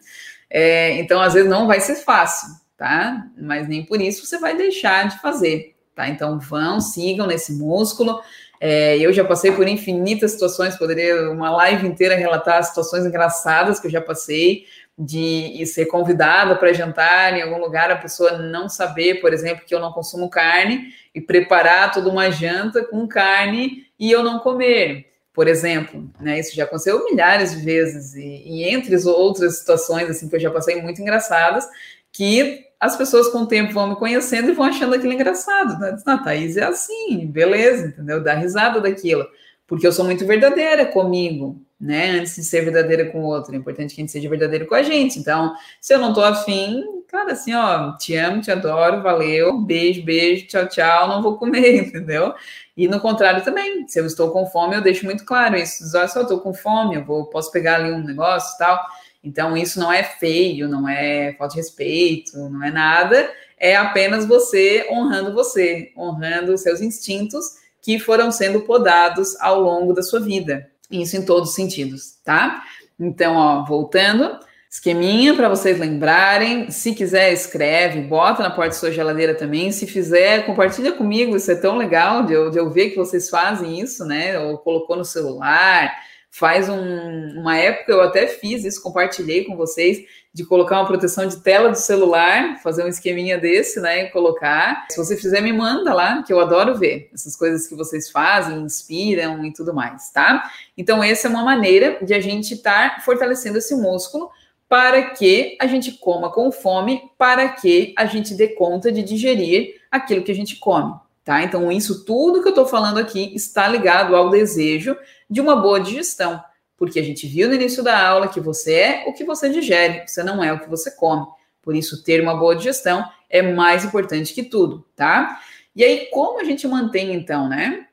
É, então, às vezes, não vai ser fácil, tá? Mas nem por isso você vai deixar de fazer, tá? Então, vão, sigam nesse músculo. É, eu já passei por infinitas situações, poderia uma live inteira relatar situações engraçadas que eu já passei, de ser convidada para jantar em algum lugar, a pessoa não saber, por exemplo, que eu não consumo carne e preparar toda uma janta com carne e eu não comer por exemplo, né? Isso já aconteceu milhares de vezes e, e, entre outras situações assim que eu já passei muito engraçadas, que as pessoas com o tempo vão me conhecendo e vão achando aquilo engraçado. Né? Ah, Thaís é assim, beleza, entendeu? Dá risada daquilo, porque eu sou muito verdadeira comigo, né? Antes de ser verdadeira com o outro, é importante que a gente seja verdadeiro com a gente. Então, se eu não tô afim, cara, assim, ó, te amo, te adoro, valeu, beijo, beijo, tchau, tchau, não vou comer, entendeu? E no contrário também, se eu estou com fome, eu deixo muito claro isso. Olha só, eu estou com fome, eu vou, posso pegar ali um negócio e tal. Então, isso não é feio, não é falta de respeito, não é nada. É apenas você honrando você, honrando os seus instintos que foram sendo podados ao longo da sua vida. Isso em todos os sentidos, tá? Então, ó, voltando, Esqueminha para vocês lembrarem. Se quiser, escreve, bota na porta da sua geladeira também. Se fizer, compartilha comigo. Isso é tão legal de eu, de eu ver que vocês fazem isso, né? Ou colocou no celular. Faz um, uma época eu até fiz isso, compartilhei com vocês, de colocar uma proteção de tela do celular, fazer um esqueminha desse, né? E colocar. Se você fizer, me manda lá, que eu adoro ver essas coisas que vocês fazem, inspiram e tudo mais, tá? Então, essa é uma maneira de a gente estar tá fortalecendo esse músculo para que a gente coma com fome, para que a gente dê conta de digerir aquilo que a gente come, tá? Então, isso tudo que eu estou falando aqui está ligado ao desejo de uma boa digestão, porque a gente viu no início da aula que você é o que você digere, você não é o que você come. Por isso, ter uma boa digestão é mais importante que tudo, tá? E aí, como a gente mantém, então, né?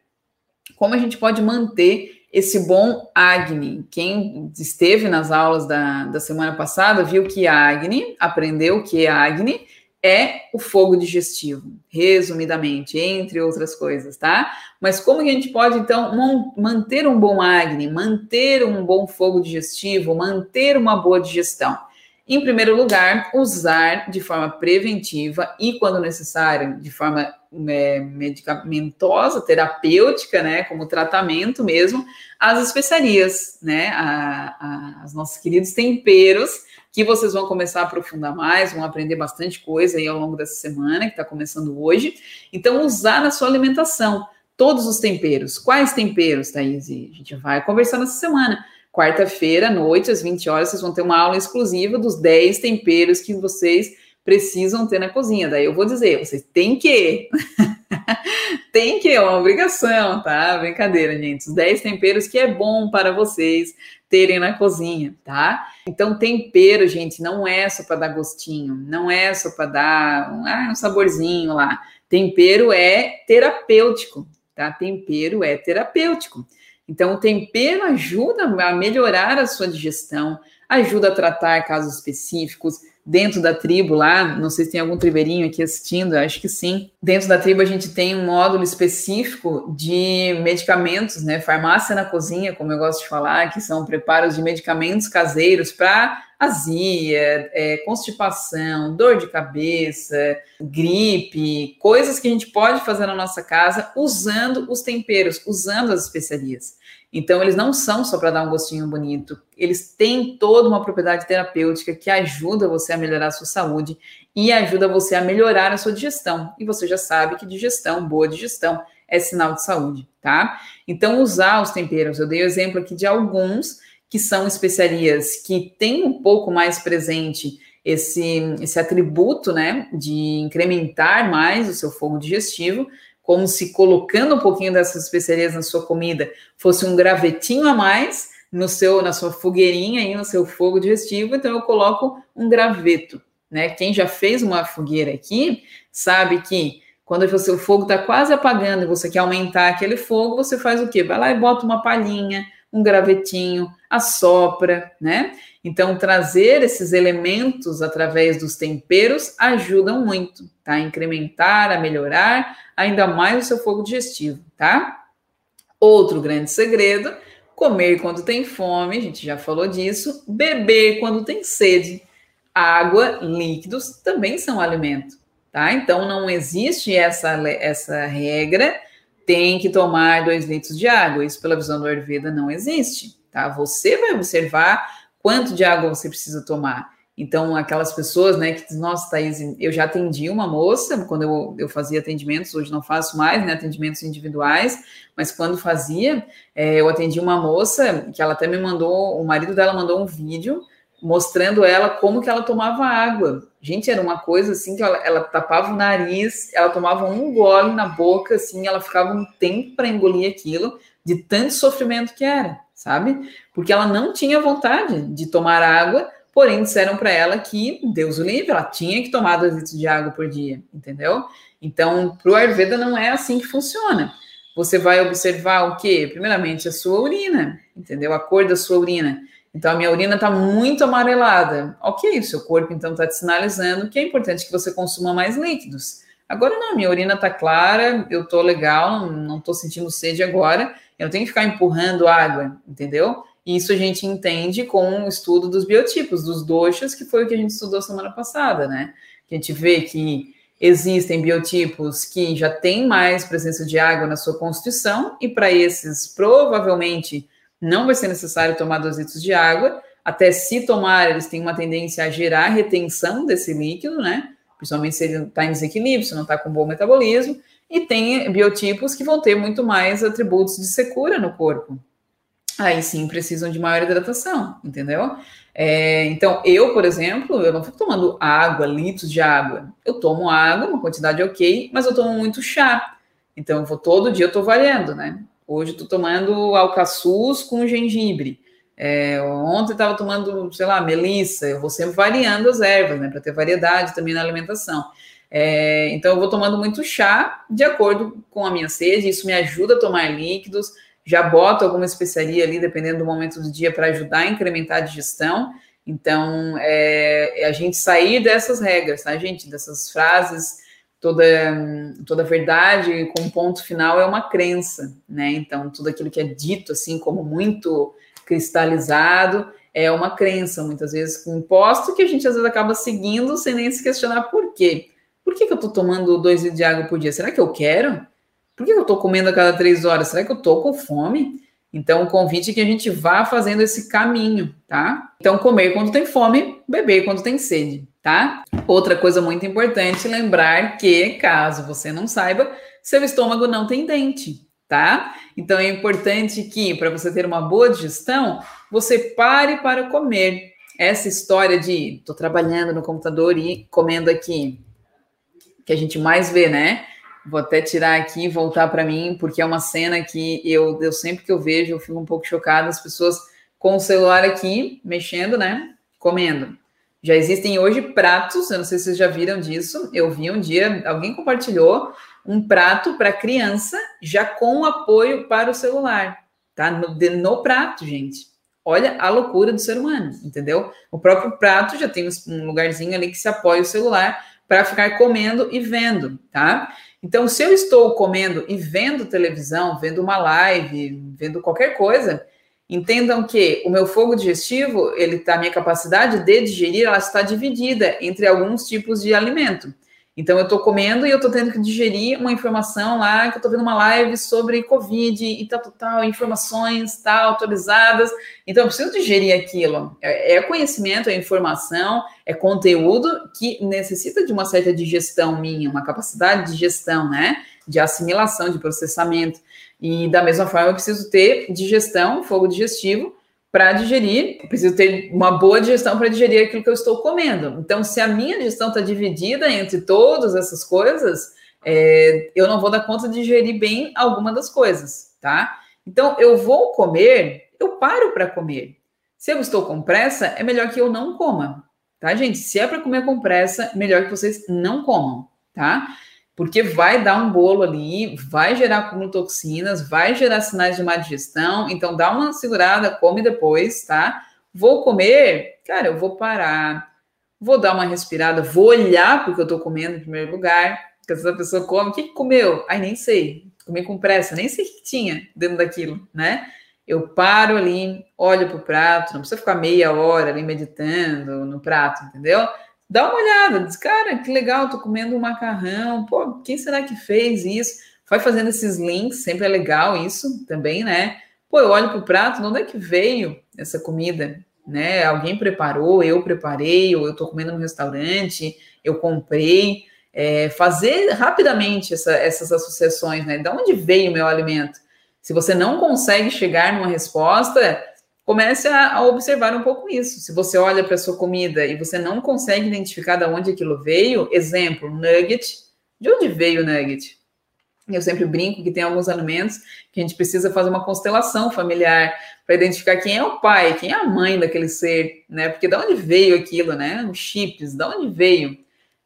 Como a gente pode manter esse bom Agni. Quem esteve nas aulas da, da semana passada viu que Agni, aprendeu que Agni é o fogo digestivo, resumidamente, entre outras coisas, tá? Mas como que a gente pode, então, manter um bom Agni, manter um bom fogo digestivo, manter uma boa digestão? Em primeiro lugar, usar de forma preventiva e, quando necessário, de forma é, medicamentosa, terapêutica, né, como tratamento mesmo, as especiarias, né, a, a, as nossos queridos temperos, que vocês vão começar a aprofundar mais, vão aprender bastante coisa aí ao longo dessa semana, que está começando hoje. Então, usar na sua alimentação todos os temperos. Quais temperos, Thaís? A gente vai conversar nessa semana. Quarta-feira, à noite, às 20 horas, vocês vão ter uma aula exclusiva dos 10 temperos que vocês precisam ter na cozinha. Daí eu vou dizer, vocês têm que. tem que, é uma obrigação, tá? Brincadeira, gente. Os 10 temperos que é bom para vocês terem na cozinha, tá? Então, tempero, gente, não é só para dar gostinho, não é só para dar ah, um saborzinho lá. Tempero é terapêutico, tá? Tempero é terapêutico. Então, o tempero ajuda a melhorar a sua digestão, ajuda a tratar casos específicos, dentro da tribo lá, não sei se tem algum tribeirinho aqui assistindo, acho que sim. Dentro da tribo a gente tem um módulo específico de medicamentos, né? Farmácia na cozinha, como eu gosto de falar, que são preparos de medicamentos caseiros para azia, é, constipação, dor de cabeça, gripe, coisas que a gente pode fazer na nossa casa usando os temperos, usando as especiarias. Então, eles não são só para dar um gostinho bonito, eles têm toda uma propriedade terapêutica que ajuda você a melhorar a sua saúde e ajuda você a melhorar a sua digestão. E você já sabe que digestão, boa digestão, é sinal de saúde, tá? Então, usar os temperos, eu dei o exemplo aqui de alguns que são especiarias que têm um pouco mais presente esse, esse atributo, né, de incrementar mais o seu fogo digestivo, como se colocando um pouquinho dessas especiarias na sua comida fosse um gravetinho a mais no seu na sua fogueirinha aí no seu fogo digestivo, então eu coloco um graveto, né? Quem já fez uma fogueira aqui sabe que quando o seu fogo está quase apagando e você quer aumentar aquele fogo, você faz o quê? Vai lá e bota uma palhinha, um gravetinho, assopra, né? Então, trazer esses elementos através dos temperos ajudam muito, tá? A incrementar, a melhorar ainda mais o seu fogo digestivo, tá? Outro grande segredo: comer quando tem fome, a gente já falou disso, beber quando tem sede. Água, líquidos também são alimento, tá? Então, não existe essa, essa regra tem que tomar dois litros de água. Isso, pela visão do Ayurveda, não existe, tá? Você vai observar quanto de água você precisa tomar. Então, aquelas pessoas, né, que dizem, nossa, Thaís, eu já atendi uma moça quando eu, eu fazia atendimentos, hoje não faço mais, né, atendimentos individuais, mas quando fazia, é, eu atendi uma moça que ela até me mandou, o marido dela mandou um vídeo mostrando ela como que ela tomava água. Gente, era uma coisa assim que ela, ela tapava o nariz, ela tomava um gole na boca, assim, ela ficava um tempo para engolir aquilo, de tanto sofrimento que era, sabe? Porque ela não tinha vontade de tomar água, porém disseram para ela que, Deus o livre, ela tinha que tomar dois litros de água por dia, entendeu? Então, para o Ayurveda não é assim que funciona. Você vai observar o quê? Primeiramente, a sua urina, entendeu? A cor da sua urina. Então, a minha urina está muito amarelada. Ok, o seu corpo então está te sinalizando que é importante que você consuma mais líquidos. Agora não, minha urina está clara, eu estou legal, não estou sentindo sede agora, eu tenho que ficar empurrando água, entendeu? E isso a gente entende com o estudo dos biotipos, dos doxas, que foi o que a gente estudou semana passada, né? Que a gente vê que existem biotipos que já têm mais presença de água na sua constituição, e para esses, provavelmente, não vai ser necessário tomar dois litros de água, até se tomar, eles têm uma tendência a gerar retenção desse líquido, né? Principalmente se ele está em desequilíbrio, se não está com bom metabolismo, e tem biotipos que vão ter muito mais atributos de secura no corpo. Aí sim precisam de maior hidratação, entendeu? É, então, eu, por exemplo, eu não fico tomando água, litros de água. Eu tomo água, uma quantidade ok, mas eu tomo muito chá. Então, eu vou todo dia, eu estou variando, né? Hoje estou tomando alcaçuz com gengibre. É, ontem estava tomando, sei lá, melissa. Eu vou sempre variando as ervas, né, para ter variedade também na alimentação. É, então, eu vou tomando muito chá de acordo com a minha sede. Isso me ajuda a tomar líquidos. Já boto alguma especiaria ali, dependendo do momento do dia, para ajudar a incrementar a digestão. Então, é, é a gente sair dessas regras, tá, gente? Dessas frases toda, toda verdade com ponto final é uma crença, né? Então, tudo aquilo que é dito assim como muito cristalizado é uma crença, muitas vezes imposto, que a gente às vezes acaba seguindo sem nem se questionar por quê. Por que, que eu estou tomando dois litros de água por dia? Será que eu quero? Por que, que eu estou comendo a cada três horas? Será que eu estou com fome? Então, o convite é que a gente vá fazendo esse caminho, tá? Então, comer quando tem fome, beber quando tem sede tá? Outra coisa muito importante, lembrar que, caso você não saiba, seu estômago não tem dente, tá? Então é importante que, para você ter uma boa digestão, você pare para comer. Essa história de tô trabalhando no computador e comendo aqui, que a gente mais vê, né? Vou até tirar aqui e voltar para mim, porque é uma cena que eu, eu sempre que eu vejo, eu fico um pouco chocada, as pessoas com o celular aqui, mexendo, né? Comendo. Já existem hoje pratos, eu não sei se vocês já viram disso. Eu vi um dia, alguém compartilhou um prato para criança já com apoio para o celular, tá? No, no prato, gente. Olha a loucura do ser humano, entendeu? O próprio prato já tem um lugarzinho ali que se apoia o celular para ficar comendo e vendo, tá? Então, se eu estou comendo e vendo televisão, vendo uma live, vendo qualquer coisa, entendam que o meu fogo digestivo, ele tá, a minha capacidade de digerir, ela está dividida entre alguns tipos de alimento. Então, eu estou comendo e eu estou tendo que digerir uma informação lá, que eu estou vendo uma live sobre Covid e tal, tal, tal, informações tal, atualizadas. Então, eu preciso digerir aquilo. É, é conhecimento, é informação, é conteúdo que necessita de uma certa digestão minha, uma capacidade de gestão, né? De assimilação, de processamento. E da mesma forma, eu preciso ter digestão, fogo digestivo, para digerir, eu preciso ter uma boa digestão para digerir aquilo que eu estou comendo. Então, se a minha digestão está dividida entre todas essas coisas, é, eu não vou dar conta de digerir bem alguma das coisas, tá? Então, eu vou comer, eu paro para comer. Se eu estou com pressa, é melhor que eu não coma, tá, gente? Se é para comer com pressa, melhor que vocês não comam, tá? Porque vai dar um bolo ali, vai gerar acúmulo toxinas, vai gerar sinais de má digestão. Então, dá uma segurada, come depois, tá? Vou comer, cara, eu vou parar, vou dar uma respirada, vou olhar porque eu tô comendo em primeiro lugar. Porque essa pessoa come, o que, que comeu? Ai, nem sei. Comi com pressa, nem sei o que tinha dentro daquilo, né? Eu paro ali, olho pro prato, não precisa ficar meia hora ali meditando no prato, entendeu? Dá uma olhada, diz, cara, que legal, tô comendo um macarrão, pô, quem será que fez isso? Vai fazendo esses links, sempre é legal isso também, né? Pô, eu olho pro prato, de onde é que veio essa comida? Né? Alguém preparou, eu preparei, ou eu tô comendo no restaurante, eu comprei. É, fazer rapidamente essa, essas associações, né? De onde veio o meu alimento? Se você não consegue chegar numa resposta, comece a, observar um pouco isso. Se você olha para sua comida e você não consegue identificar de onde aquilo veio, exemplo, nugget, de onde veio o nugget? Eu sempre brinco que tem alguns alimentos que a gente precisa fazer uma constelação familiar para identificar quem é o pai, quem é a mãe daquele ser, né? Porque de onde veio aquilo, né? Os chips, de onde veio?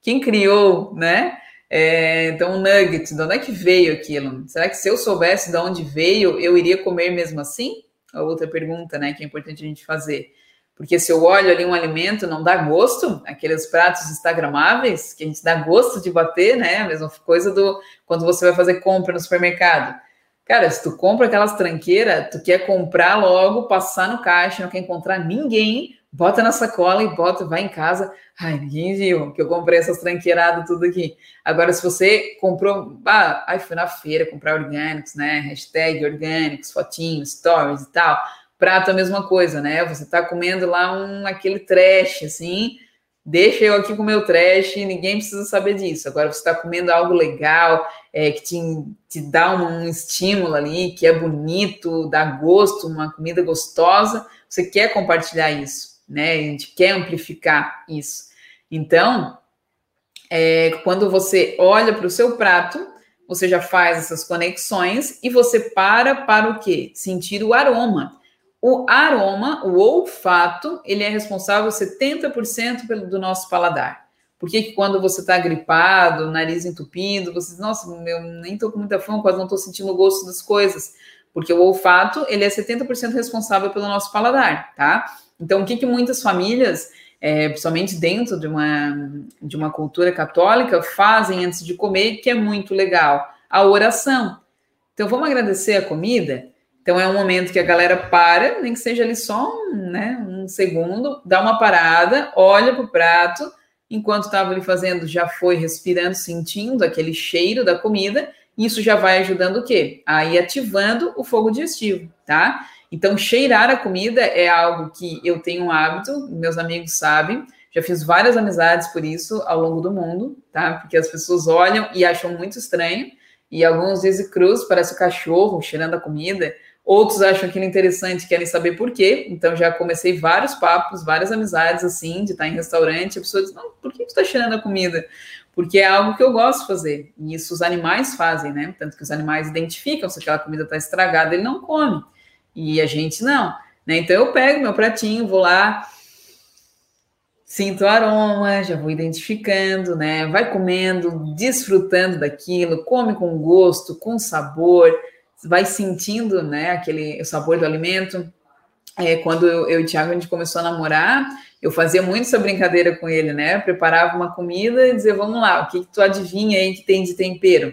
Quem criou, né? É, então, nugget, de onde é que veio aquilo? Será que se eu soubesse de onde veio, eu iria comer mesmo assim? A outra pergunta, né, que é importante a gente fazer. Porque se eu olho ali um alimento, não dá gosto, aqueles pratos instagramáveis, que a gente dá gosto de bater, né? A mesma coisa do quando você vai fazer compra no supermercado. Cara, se tu compra aquelas tranqueiras, tu quer comprar logo, passar no caixa, não quer encontrar ninguém, bota na sacola e bota, vai em casa. Ai, ninguém viu que eu comprei essas tranqueiradas tudo aqui. Agora, se você comprou, ah, ai, fui na feira comprar orgânicos, né? Hashtag orgânicos, fotinhos, stories e tal. Prato a mesma coisa, né? Você tá comendo lá um aquele trash, assim, deixa eu aqui com o meu trash, ninguém precisa saber disso. Agora você está comendo algo legal, é, que te, te dá um, um estímulo ali, que é bonito, dá gosto, uma comida gostosa, você quer compartilhar isso né? A gente quer amplificar isso. Então, é, quando você olha para o seu prato, você já faz essas conexões e você para para o quê? Sentir o aroma. O aroma, o olfato, ele é responsável 70% pelo, do nosso paladar. Por que, quando você está gripado, nariz entupido, você diz, nossa, eu nem estou com muita fome, quase não estou sentindo o gosto das coisas? Porque o olfato, ele é 70% responsável pelo nosso paladar, tá? Então, o que, que muitas famílias, é, principalmente dentro de uma, de uma cultura católica, fazem antes de comer, que é muito legal? A oração. Então, vamos agradecer a comida? Então, é um momento que a galera para, nem que seja ali só um, né, um segundo, dá uma parada, olha para o prato, enquanto estava ali fazendo, já foi respirando, sentindo aquele cheiro da comida, isso já vai ajudando o quê? Aí ativando o fogo digestivo, tá? Então, cheirar a comida é algo que eu tenho um hábito, meus amigos sabem, já fiz várias amizades por isso ao longo do mundo, tá? Porque as pessoas olham e acham muito estranho, e alguns dizem cruz, parece o cachorro cheirando a comida, outros acham aquilo interessante, querem saber por quê, então já comecei vários papos, várias amizades assim, de estar em restaurante, a pessoa diz, não, por que tu está cheirando a comida? Porque é algo que eu gosto de fazer, e isso os animais fazem, né? Tanto que os animais identificam se aquela comida está estragada, ele não come. E a gente não. Né? Então eu pego meu pratinho, vou lá, sinto o aroma, já vou identificando, né? Vai comendo, desfrutando daquilo, come com gosto, com sabor, vai sentindo, né, aquele o sabor do alimento. é, quando eu, eu e o Thiago a gente começou a namorar, eu fazia muito essa brincadeira com ele, né? preparava uma comida e dizia, vamos lá, o que, que tu adivinha aí que tem de tempero?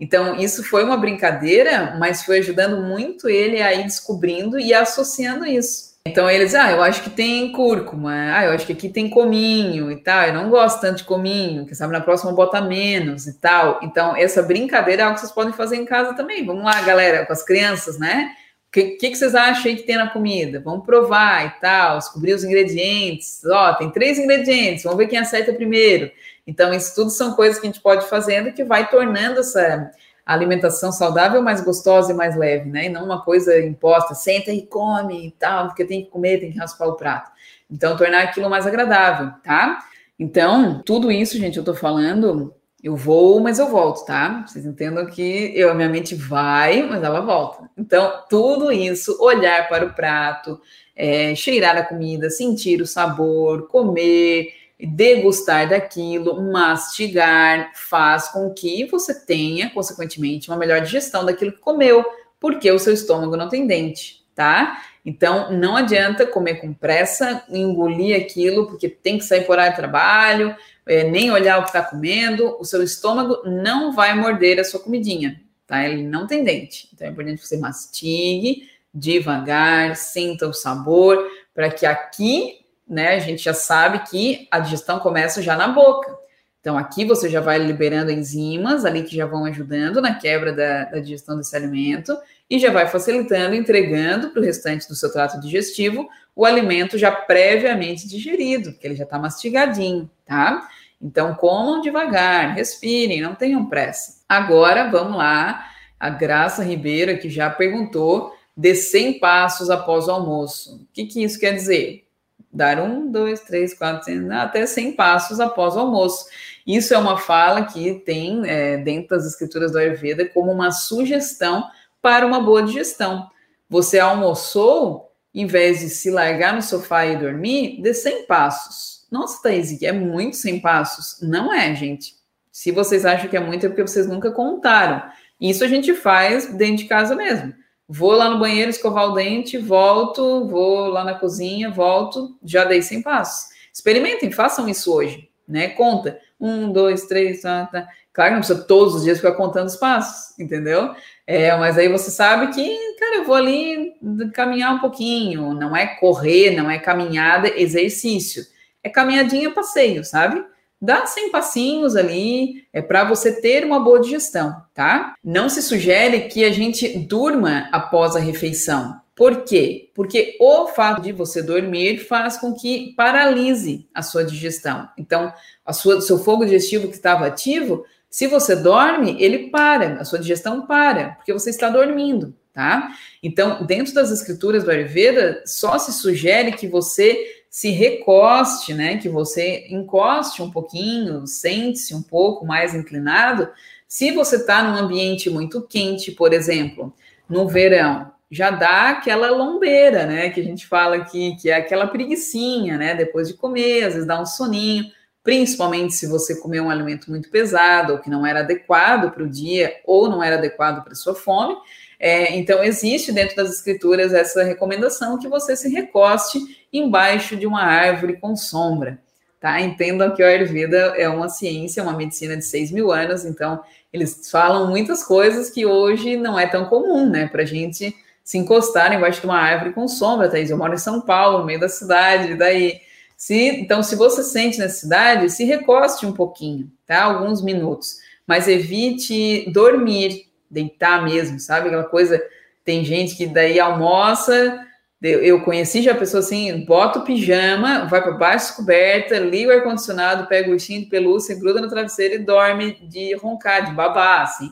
Então, isso foi uma brincadeira, mas foi ajudando muito ele a ir descobrindo e associando isso. Então, eles, ah, eu acho que tem cúrcuma, ah, eu acho que aqui tem cominho e tal, eu não gosto tanto de cominho, que sabe, na próxima bota menos e tal. Então, essa brincadeira é algo que vocês podem fazer em casa também. Vamos lá, galera, com as crianças, né? O que, que, que, vocês acham aí que tem na comida? Vamos provar e tal, descobrir os ingredientes. Ó, tem três ingredientes, vamos ver quem acerta primeiro. Então, isso tudo são coisas que a gente pode fazendo que vai tornando essa alimentação saudável mais gostosa e mais leve, né? E não uma coisa imposta, senta e come e tal, porque tem que comer, tem que raspar o prato. Então, tornar aquilo mais agradável, tá? Então, tudo isso, gente, eu tô falando eu vou, mas eu volto, tá? Vocês entendam que eu, a minha mente vai, mas ela volta. Então, tudo isso, olhar para o prato, é, cheirar a comida, sentir o sabor, comer, degustar daquilo, mastigar, faz com que você tenha, consequentemente, uma melhor digestão daquilo que comeu, porque o seu estômago não tem dente, tá? Então, não adianta comer com pressa, engolir aquilo, porque tem que sair por aí do trabalho, é, nem olhar o que está comendo, o seu estômago não vai morder a sua comidinha, tá? Ele não tem dente. Então é importante que você mastigue devagar, sinta o sabor, para que aqui, né, a gente já sabe que a digestão começa já na boca. Então, aqui você já vai liberando enzimas ali que já vão ajudando na quebra da, da digestão desse alimento e já vai facilitando, entregando para o restante do seu trato digestivo o alimento já previamente digerido, porque ele já está mastigadinho, tá? Então, comam devagar, respirem, não tenham pressa. Agora, vamos lá. A Graça Ribeiro, que já perguntou, de 100 passos após o almoço. O que, que isso quer dizer? Dar um, dois, três, quatro, até 100 passos após o almoço. Isso é uma fala que tem é, dentro das escrituras do Ayurveda como uma sugestão para uma boa digestão. Você almoçou, em vez de se largar no sofá e dormir, dê 100 passos nossa, Thaís, é muito sem passos. Não é, gente. Se vocês acham que é muito, é porque vocês nunca contaram. Isso a gente faz dentro de casa mesmo. Vou lá no banheiro escovar o dente, volto, vou lá na cozinha, volto, já dei 100 passos. Experimentem, façam isso hoje, né? Conta. Um, dois, três, tá, tá. Claro que não precisa todos os dias ficar contando os passos, entendeu? É, mas aí você sabe que, cara, eu vou ali caminhar um pouquinho. Não é correr, não é caminhada, exercício é caminhadinha passeio, sabe? Dá 100 passinhos ali, é para você ter uma boa digestão, tá? Não se sugere que a gente durma após a refeição. Por quê? Porque o fato de você dormir faz com que paralise a sua digestão. Então, a sua, seu fogo digestivo que estava ativo, se você dorme, ele para, a sua digestão para, porque você está dormindo, tá? Então, dentro das escrituras do Ayurveda, só se sugere que você se recoste, né? Que você encoste um pouquinho, sente-se um pouco mais inclinado. Se você está num ambiente muito quente, por exemplo, no verão, já dá aquela lombeira, né? Que a gente fala aqui, que é aquela preguiçinha, né? Depois de comer, às vezes dá um soninho, principalmente se você comer um alimento muito pesado, ou que não era adequado para o dia, ou não era adequado para sua fome. É, então, existe dentro das escrituras essa recomendação que você se recoste embaixo de uma árvore com sombra. Tá? Entendam que o Ayurveda é uma ciência, uma medicina de 6 mil anos, então eles falam muitas coisas que hoje não é tão comum, né? Para a gente se encostar embaixo de uma árvore com sombra, Thaís. Eu moro em São Paulo, no meio da cidade, daí. Se, então, se você sente necessidade, se recoste um pouquinho, tá? Alguns minutos, mas evite dormir, deitar mesmo, sabe? Aquela coisa, tem gente que daí almoça, eu conheci já pessoa assim, bota o pijama, vai para baixo coberta, liga o ar-condicionado, pega o ursinho de pelúcia, gruda no travesseiro e dorme de roncar, de babar, assim.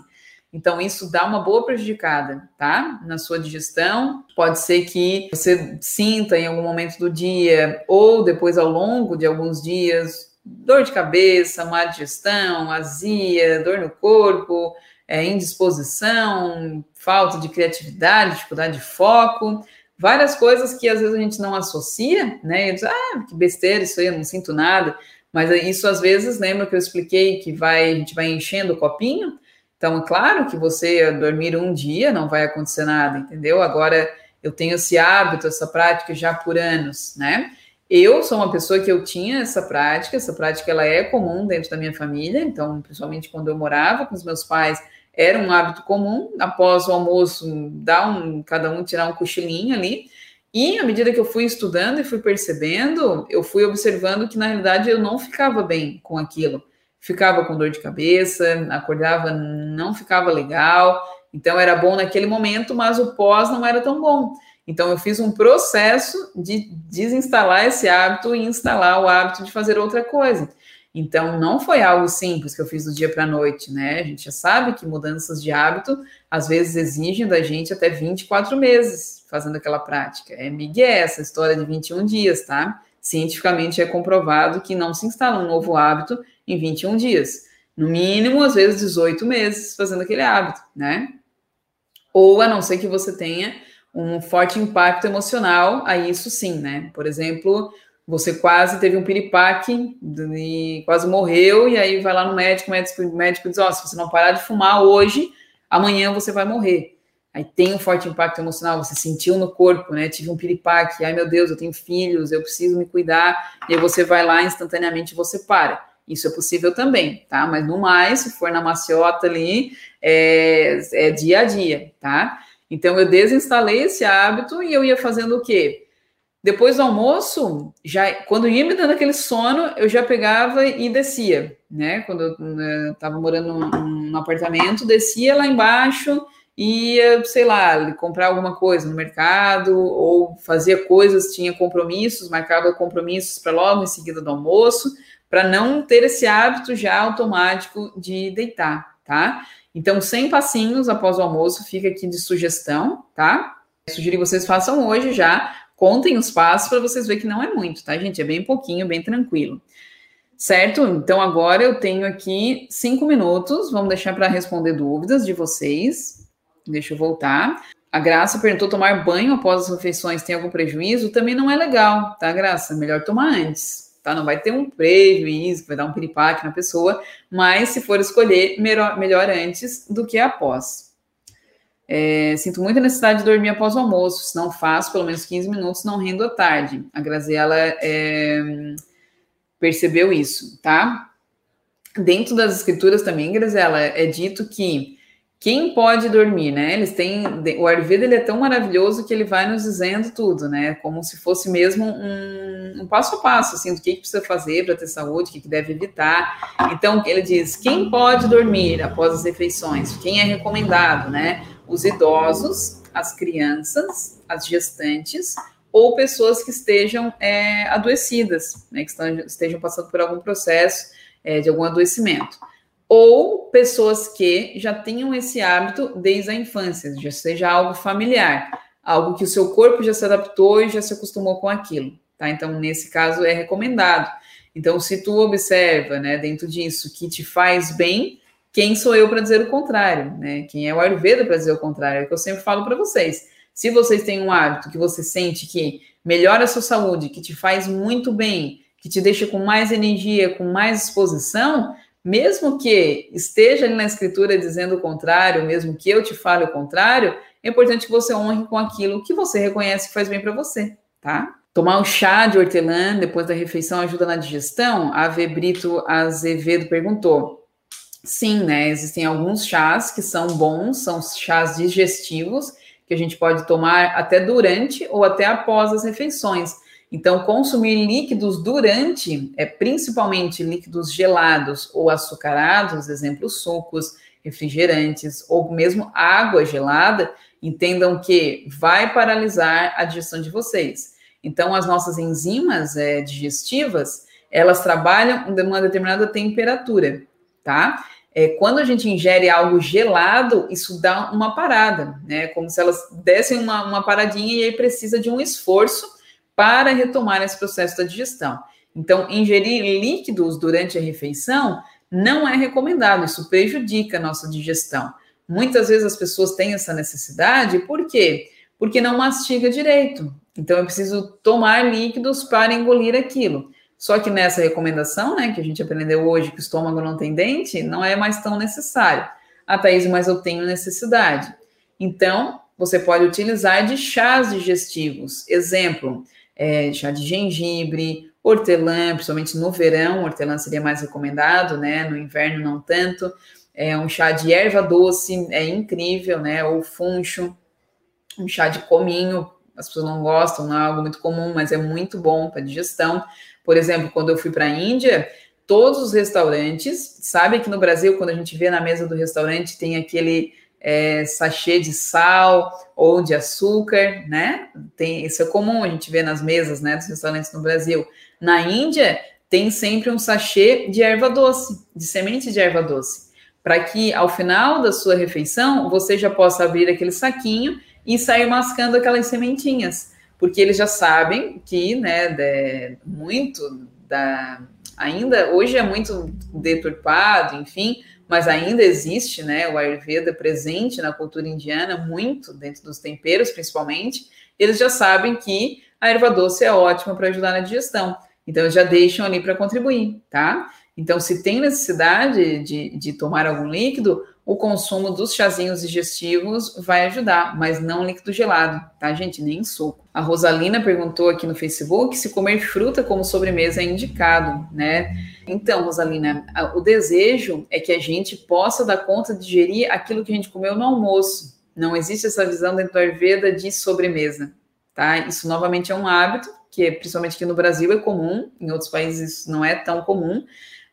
Então, isso dá uma boa prejudicada, tá? Na sua digestão. Pode ser que você sinta em algum momento do dia, ou depois ao longo de alguns dias, dor de cabeça, má digestão, azia, dor no corpo, é, indisposição, falta de criatividade, dificuldade de foco, várias coisas que às vezes a gente não associa, né? Diz, ah, que besteira isso aí, eu não sinto nada. Mas isso às vezes, lembra que eu expliquei que vai, a gente vai enchendo o copinho? Então, é claro que você dormir um dia não vai acontecer nada, entendeu? Agora, eu tenho esse hábito, essa prática já por anos, né? Eu sou uma pessoa que eu tinha essa prática, essa prática ela é comum dentro da minha família, então, principalmente quando eu morava com os meus pais, era um hábito comum, após o almoço, dar um, cada um tirar um cochilinho ali, e à medida que eu fui estudando e fui percebendo, eu fui observando que na realidade eu não ficava bem com aquilo. Ficava com dor de cabeça, acordava, não ficava legal, então era bom naquele momento, mas o pós não era tão bom. Então eu fiz um processo de desinstalar esse hábito e instalar o hábito de fazer outra coisa. Então não foi algo simples que eu fiz do dia para a noite, né? A gente já sabe que mudanças de hábito às vezes exigem da gente até 24 meses fazendo aquela prática. É Miguel essa história de 21 dias, tá? Cientificamente é comprovado que não se instala um novo hábito em 21 dias. No mínimo, às vezes, 18 meses fazendo aquele hábito, né? Ou a não ser que você tenha um forte impacto emocional, aí isso sim, né? Por exemplo, você quase teve um piripaque e quase morreu, e aí vai lá no médico, o médico, médico diz, ó, oh, se você não parar de fumar hoje, amanhã você vai morrer. Aí tem um forte impacto emocional, você sentiu no corpo, né? Tive um piripaque, ai meu Deus, eu tenho filhos, eu preciso me cuidar, e aí você vai lá instantaneamente você para. Isso é possível também, tá? Mas no mais, se for na maciota ali, é, é dia a dia, tá? Então eu desinstalei esse hábito e eu ia fazendo o quê? Depois do almoço, já quando ia me dando aquele sono, eu já pegava e descia, né? Quando eu estava né, morando num, num, apartamento, descia lá embaixo ia, sei lá, comprar alguma coisa no mercado ou fazia coisas, tinha compromissos, marcava compromissos para logo em seguida do almoço para não ter esse hábito já automático de deitar, tá? Então, 100 passinhos após o almoço fica aqui de sugestão, tá? Sugiro que vocês façam hoje já, contem os passos para vocês verem que não é muito, tá, gente? É bem pouquinho, bem tranquilo. Certo? Então, agora eu tenho aqui cinco minutos, vamos deixar para responder dúvidas de vocês. Deixa eu voltar. A Graça perguntou: tomar banho após as refeições tem algum prejuízo? Também não é legal, tá, Graça? Melhor tomar antes tá? Não vai ter um prejuízo, vai dar um piripaque na pessoa, mas se for escolher, melhor, melhor antes do que após. É, sinto muita necessidade de dormir após o almoço, se não faço pelo menos 15 minutos, não rendo à tarde. A Graziela é, percebeu isso, tá? Dentro das escrituras também, Graziela, é dito que quem pode dormir, né? Eles têm o Ayurveda ele é tão maravilhoso que ele vai nos dizendo tudo, né? Como se fosse mesmo um, um passo a passo, assim, do que, que precisa fazer para ter saúde, o que, que deve evitar. Então ele diz quem pode dormir após as refeições, quem é recomendado, né? Os idosos, as crianças, as gestantes ou pessoas que estejam é, adoecidas, né? Que estejam passando por algum processo é, de algum adoecimento ou pessoas que já tenham esse hábito desde a infância, já seja algo familiar, algo que o seu corpo já se adaptou e já se acostumou com aquilo, tá? Então, nesse caso, é recomendado. Então, se tu observa, né, dentro disso, que te faz bem, quem sou eu para dizer o contrário, né? Quem é o Ayurveda para dizer o contrário? É o que eu sempre falo para vocês. Se vocês têm um hábito que você sente que melhora a sua saúde, que te faz muito bem, que te deixa com mais energia, com mais disposição, mesmo que esteja ali na escritura dizendo o contrário, mesmo que eu te fale o contrário, é importante que você honre com aquilo que você reconhece que faz bem para você, tá? Tomar um chá de hortelã depois da refeição ajuda na digestão? A V. Brito Azevedo perguntou. Sim, né? Existem alguns chás que são bons, são chás digestivos, que a gente pode tomar até durante ou até após as refeições. Então, consumir líquidos durante, é principalmente líquidos gelados ou açucarados, exemplo, sucos, refrigerantes ou mesmo água gelada, entendam que vai paralisar a digestão de vocês. Então, as nossas enzimas é, digestivas, elas trabalham em uma determinada temperatura, tá? É, quando a gente ingere algo gelado, isso dá uma parada, né? Como se elas dessem uma, uma paradinha e aí precisa de um esforço para retomar esse processo da digestão. Então, ingerir líquidos durante a refeição não é recomendado, isso prejudica a nossa digestão. Muitas vezes as pessoas têm essa necessidade, por quê? Porque não mastiga direito. Então, eu preciso tomar líquidos para engolir aquilo. Só que nessa recomendação, né, que a gente aprendeu hoje, que o estômago não tem dente, não é mais tão necessário. Ah, Thaís, mas eu tenho necessidade. Então, você pode utilizar de chás digestivos. Exemplo, é, chá de gengibre, hortelã, principalmente no verão, hortelã seria mais recomendado, né? No inverno não tanto. É um chá de erva doce, é incrível, né? Ou funcho, um chá de cominho, as pessoas não gostam, não é algo muito comum, mas é muito bom para digestão. Por exemplo, quando eu fui para a Índia, todos os restaurantes, sabe que no Brasil, quando a gente vê na mesa do restaurante, tem aquele é, sachê de sal ou de açúcar, né? Tem, isso é comum a gente ver nas mesas, né, dos restaurantes no Brasil. Na Índia, tem sempre um sachê de erva doce, de semente de erva doce, para que ao final da sua refeição você já possa abrir aquele saquinho e sair mascando aquelas sementinhas, porque eles já sabem que, né, de, muito da ainda hoje é muito deturpado, enfim, mas ainda existe, né, o Ayurveda presente na cultura indiana, muito dentro dos temperos, principalmente, eles já sabem que a erva doce é ótima para ajudar na digestão. Então, já deixam ali para contribuir, tá? Então, se tem necessidade de, de tomar algum líquido, o consumo dos chazinhos digestivos vai ajudar, mas não líquido gelado, tá, gente? Nem suco. A Rosalina perguntou aqui no Facebook se comer fruta como sobremesa é indicado, né? Então, Rosalina, o desejo é que a gente possa dar conta de digerir aquilo que a gente comeu no almoço. Não existe essa visão dentro do Ayurveda de sobremesa, tá? Isso novamente é um hábito que, principalmente aqui no Brasil, é comum, em outros países isso não é tão comum.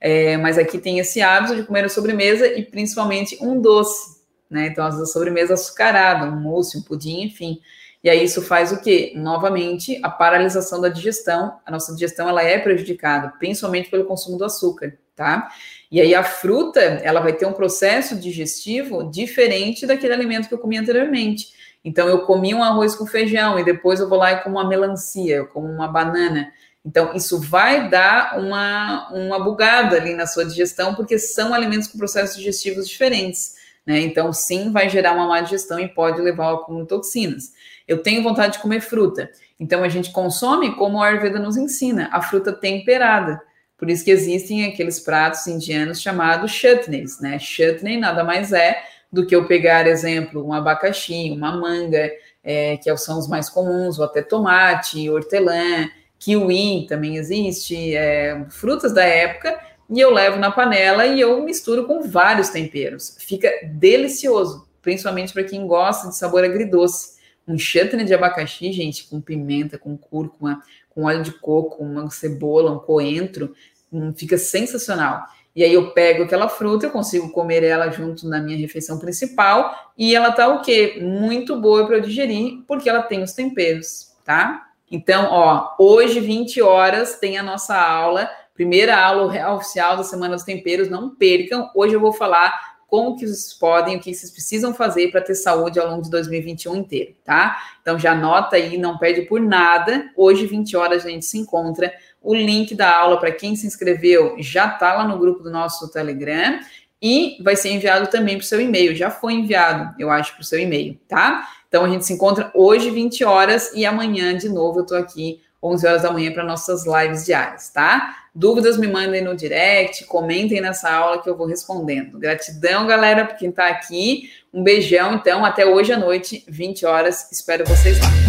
É, mas aqui tem esse hábito de comer a sobremesa e principalmente um doce, né? Então, a sobremesa açucarada, um mousse, um pudim, enfim. E aí isso faz o quê? Novamente, a paralisação da digestão. A nossa digestão ela é prejudicada, principalmente pelo consumo do açúcar, tá? E aí a fruta, ela vai ter um processo digestivo diferente daquele alimento que eu comi anteriormente. Então eu comi um arroz com feijão e depois eu vou lá e como uma melancia, eu como uma banana. Então, isso vai dar uma, uma bugada ali na sua digestão, porque são alimentos com processos digestivos diferentes. Né? Então, sim, vai gerar uma má digestão e pode levar ao acúmulo de toxinas. Eu tenho vontade de comer fruta. Então, a gente consome como a Ayurveda nos ensina, a fruta temperada. Por isso que existem aqueles pratos indianos chamados chutneys, né? Chutney nada mais é do que eu pegar, exemplo, um abacaxi, uma manga, é, que são os mais comuns, ou até tomate, hortelã, kiwi também existe, é, frutas da época, e eu levo na panela e eu misturo com vários temperos. Fica delicioso, principalmente para quem gosta de sabor agridoce. Um chutney de abacaxi, gente, com pimenta, com cúrcuma, com óleo de coco, uma cebola, um coentro, hum, fica sensacional. E aí eu pego aquela fruta, eu consigo comer ela junto na minha refeição principal e ela tá o quê? Muito boa para eu digerir, porque ela tem os temperos, tá? Então, ó, hoje, 20 horas, tem a nossa aula, primeira aula real oficial da Semana dos Temperos, não percam. Hoje eu vou falar como que vocês podem, o que vocês precisam fazer para ter saúde ao longo de 2021 inteiro, tá? Então já anota aí, não perde por nada. Hoje, 20 horas, a gente se encontra. O link da aula para quem se inscreveu já está lá no grupo do nosso Telegram e vai ser enviado também para o seu e-mail. Já foi enviado, eu acho, para o seu e-mail, tá? Então a gente se encontra hoje, 20 horas, e amanhã, de novo, eu estou aqui, 11 horas da manhã, para nossas lives diárias, tá? Dúvidas me mandem no direct, comentem nessa aula que eu vou respondendo. Gratidão, galera, por quem está aqui. Um beijão, então, até hoje à noite, 20 horas. Espero vocês lá.